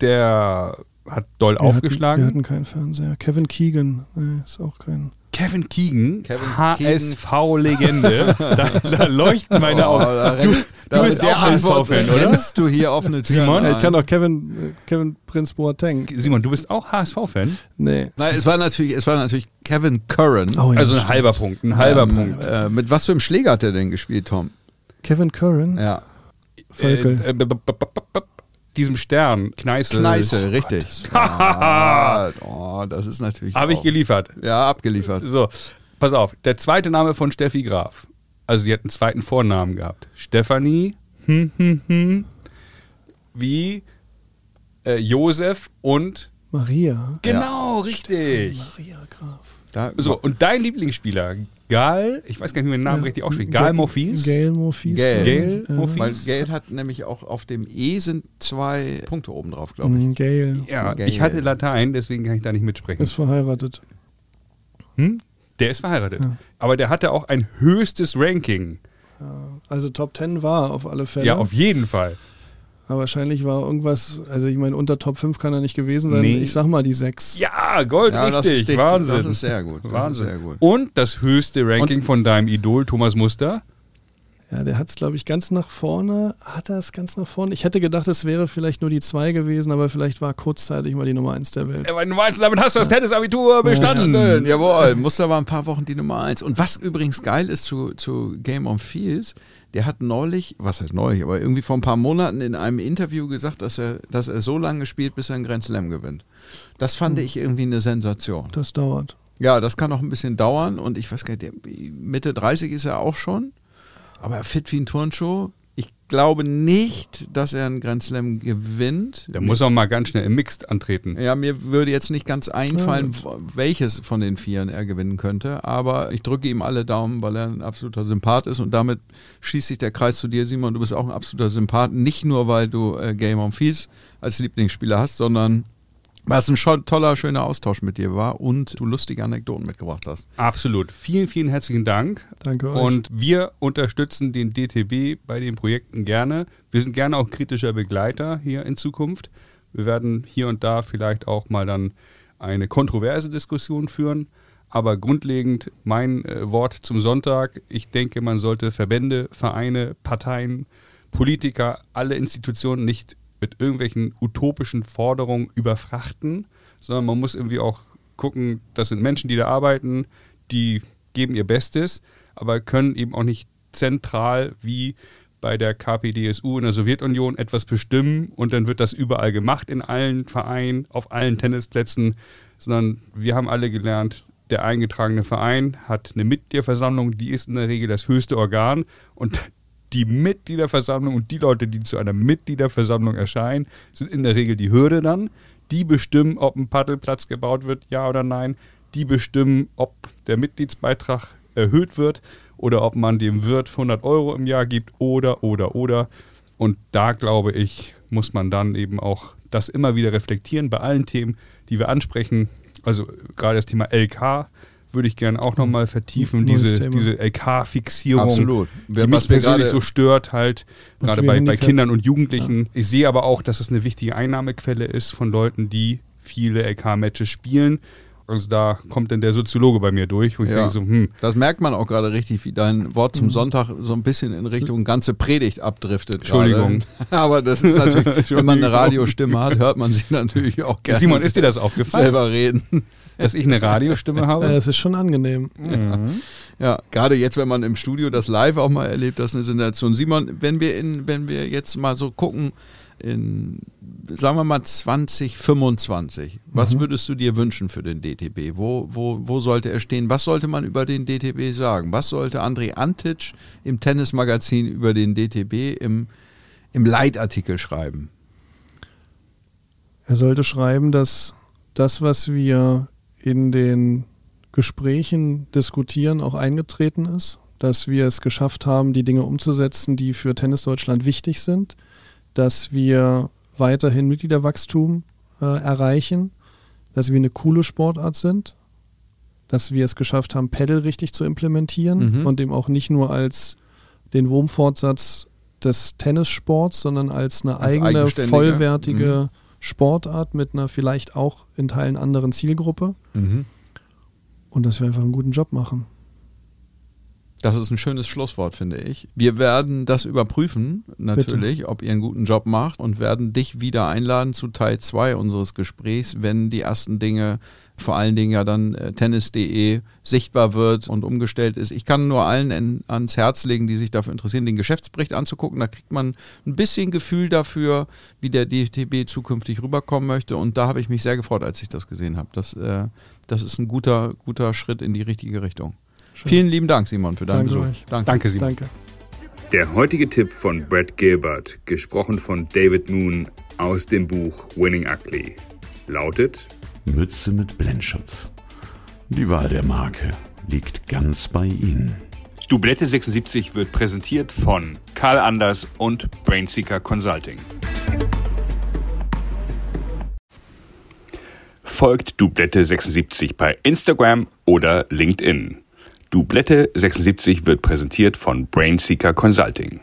der hat doll wir aufgeschlagen. Hatten, wir hatten keinen Fernseher. Kevin Keegan. Nee, ist auch kein. Kevin Keegan, Kevin HSV-Legende. da, da leuchten meine Oh, Augen. da Du, da du bist der auch HSV-Fan, oder? rennst du hier offene Türen Simon? Ich kann auch Kevin, äh, Kevin Prinz Boateng. Simon, du bist auch HSV-Fan? Nee. Nein, es war natürlich, es war natürlich Kevin Curran. Oh, ja, Also ein stimmt. halber Punkt, ein halber Ähm, Punkt. Äh, mit was für einem Schläger hat er denn gespielt, Tom? Kevin Curran. Ja, Völkel. Äh, äh, diesem Stern, Kneißl. Kneißl, richtig. Ah, oh, das ist natürlich. Habe ich geliefert. Ja, abgeliefert. So, pass auf. Der zweite Name von Steffi Graf. Also sie hat einen zweiten Vornamen gehabt. Stefanie, hm, hm, hm, wie äh, Josef und Maria. genau, richtig. Maria. Da, So, und dein Lieblingsspieler, Gal, ich weiß gar nicht, wie man den Namen richtig ausspricht, Gal Morphis. Gail Morphis. Gail. Gail Ja. Morphis. Weil Geld hat nämlich auch auf dem E sind zwei Punkte oben drauf, glaube ich. Mhm, Gail Ja, Gail. ich hatte Latein, deswegen kann ich da nicht mitsprechen. ist verheiratet. Hm? Der ist verheiratet. Ja. Aber der hatte auch ein höchstes Ranking. Also Top 10 war auf alle Fälle. Ja, auf jeden Fall. Aber wahrscheinlich war irgendwas, also ich meine, unter Top 5 kann er nicht gewesen sein. Nee. Ich sag mal die 6. Ja, Gold, Ja, das richtig. dicht. Wahnsinn. Das ist sehr gut. Das Wahnsinn. ist sehr gut. Und das höchste Ranking Und- von deinem Idol, Thomas Muster. Ja, der hat es, glaube ich, ganz nach vorne. Hat er es ganz nach vorne? Ich hätte gedacht, es wäre vielleicht nur die 2 gewesen, aber vielleicht war kurzzeitig mal die Nummer 1 der Welt. Er war Nummer eins, damit hast du das Tennisabitur bestanden. Schön, jawohl, Muster war ein paar Wochen die Nummer eins. Und was übrigens geil ist zu, zu Game on Fields, der hat neulich, was heißt neulich, aber irgendwie vor ein paar Monaten in einem Interview gesagt, dass er, dass er so lange spielt, bis er einen Grand Slam gewinnt. Das fand ich irgendwie eine Sensation. Das dauert. Ja, das kann noch ein bisschen dauern und ich weiß gar nicht, Mitte 30 ist er auch schon, aber fit wie ein Turnschuh. Ich glaube nicht, dass er einen Grand Slam gewinnt. Der muss auch mal ganz schnell im Mixed antreten. Ja, mir würde jetzt nicht ganz einfallen, welches von den Vieren er gewinnen könnte, aber ich drücke ihm alle Daumen, weil er ein absoluter Sympath ist und damit schließt sich der Kreis zu dir, Simon. Du bist auch ein absoluter Sympath, nicht nur, weil du äh, Game on Fees als Lieblingsspieler hast, sondern weil es ein toller, schöner Austausch mit dir war und du lustige Anekdoten mitgebracht hast. Absolut. Vielen, vielen herzlichen Dank. Danke euch. Und wir unterstützen den DTB bei den Projekten gerne. Wir sind gerne auch kritischer Begleiter hier in Zukunft. Wir werden hier und da vielleicht auch mal dann eine kontroverse Diskussion führen. Aber grundlegend mein äh, Wort zum Sonntag. Ich denke, man sollte Verbände, Vereine, Parteien, Politiker, alle Institutionen nicht mit irgendwelchen utopischen Forderungen überfrachten, sondern man muss irgendwie auch gucken, das sind Menschen, die da arbeiten, die geben ihr Bestes, aber können eben auch nicht zentral wie bei der KPDSU in der Sowjetunion etwas bestimmen und dann wird das überall gemacht in allen Vereinen, auf allen Tennisplätzen, sondern wir haben alle gelernt, der eingetragene Verein hat eine Mitgliederversammlung, die ist in der Regel das höchste Organ und die Mitgliederversammlung und die Leute, die zu einer Mitgliederversammlung erscheinen, sind in der Regel die Hürde dann. Die bestimmen, ob ein Paddelplatz gebaut wird, ja oder nein. Die bestimmen, ob der Mitgliedsbeitrag erhöht wird oder ob man dem Wirt 100 Euro im Jahr gibt oder, oder, oder. Und da glaube ich, muss man dann eben auch das immer wieder reflektieren bei allen Themen, die wir ansprechen. Also gerade das Thema LK würde ich gerne auch nochmal vertiefen, diese, diese LK-Fixierung, Absolut. die mich persönlich so stört, halt, gerade bei, bei Kindern und Jugendlichen. Ja. Ich sehe aber auch, dass es eine wichtige Einnahmequelle ist von Leuten, die viele LK-Matches spielen. Also da kommt dann der Soziologe bei mir durch. Ja, so, hm. Das merkt man auch gerade richtig, wie dein Wort zum. Sonntag so ein bisschen in Richtung ganze Predigt abdriftet. Entschuldigung. Gerade. Aber das ist natürlich, wenn man eine Radiostimme hat, hört man sich natürlich auch gerne. Simon, ist dir das aufgefallen? Selber reden. Dass ich eine Radiostimme habe? Das ist schon angenehm. Mhm. Ja, gerade jetzt, wenn man im Studio das live auch mal erlebt, das ist eine Sensation. Simon, wenn wir, in, wenn wir jetzt mal so gucken, in, sagen wir mal 2025. Was mhm. würdest du dir wünschen für den DTB? Wo, wo, wo sollte er stehen? Was sollte man über den DTB sagen? Was sollte André Antic im Tennismagazin über den DTB im, im Leitartikel schreiben? Er sollte schreiben, dass das, was wir in den Gesprächen diskutieren, auch eingetreten ist, dass wir es geschafft haben, die Dinge umzusetzen, die für Tennis Deutschland wichtig sind dass wir weiterhin Mitgliederwachstum äh, erreichen, dass wir eine coole Sportart sind, dass wir es geschafft haben, Pedal richtig zu implementieren mhm. und eben auch nicht nur als den Wurmfortsatz des Tennissports, sondern als eine als eigene, vollwertige mhm. Sportart mit einer vielleicht auch in Teilen anderen Zielgruppe. Mhm. Und dass wir einfach einen guten Job machen. Das ist ein schönes Schlusswort, finde ich. Wir werden das überprüfen, natürlich, Bitte. ob ihr einen guten Job macht und werden dich wieder einladen zu Teil 2 unseres Gesprächs, wenn die ersten Dinge, vor allen Dingen ja dann äh, tennis.de sichtbar wird und umgestellt ist. Ich kann nur allen in, ans Herz legen, die sich dafür interessieren, den Geschäftsbericht anzugucken. Da kriegt man ein bisschen Gefühl dafür, wie der DTB zukünftig rüberkommen möchte. Und da habe ich mich sehr gefreut, als ich das gesehen habe. Das, äh, das ist ein guter, guter Schritt in die richtige Richtung. Schön. Vielen lieben Dank, Simon, für deinen Danke Besuch. Danke. Danke, Simon. Danke. Der heutige Tipp von Brad Gilbert, gesprochen von David Moon aus dem Buch Winning Ugly, lautet: Mütze mit Blendschutz. Die Wahl der Marke liegt ganz bei Ihnen. Dublette 76 wird präsentiert von Karl Anders und Brainseeker Consulting. Folgt Dublette 76 bei Instagram oder LinkedIn. Dublette 76 wird präsentiert von Brainseeker Consulting.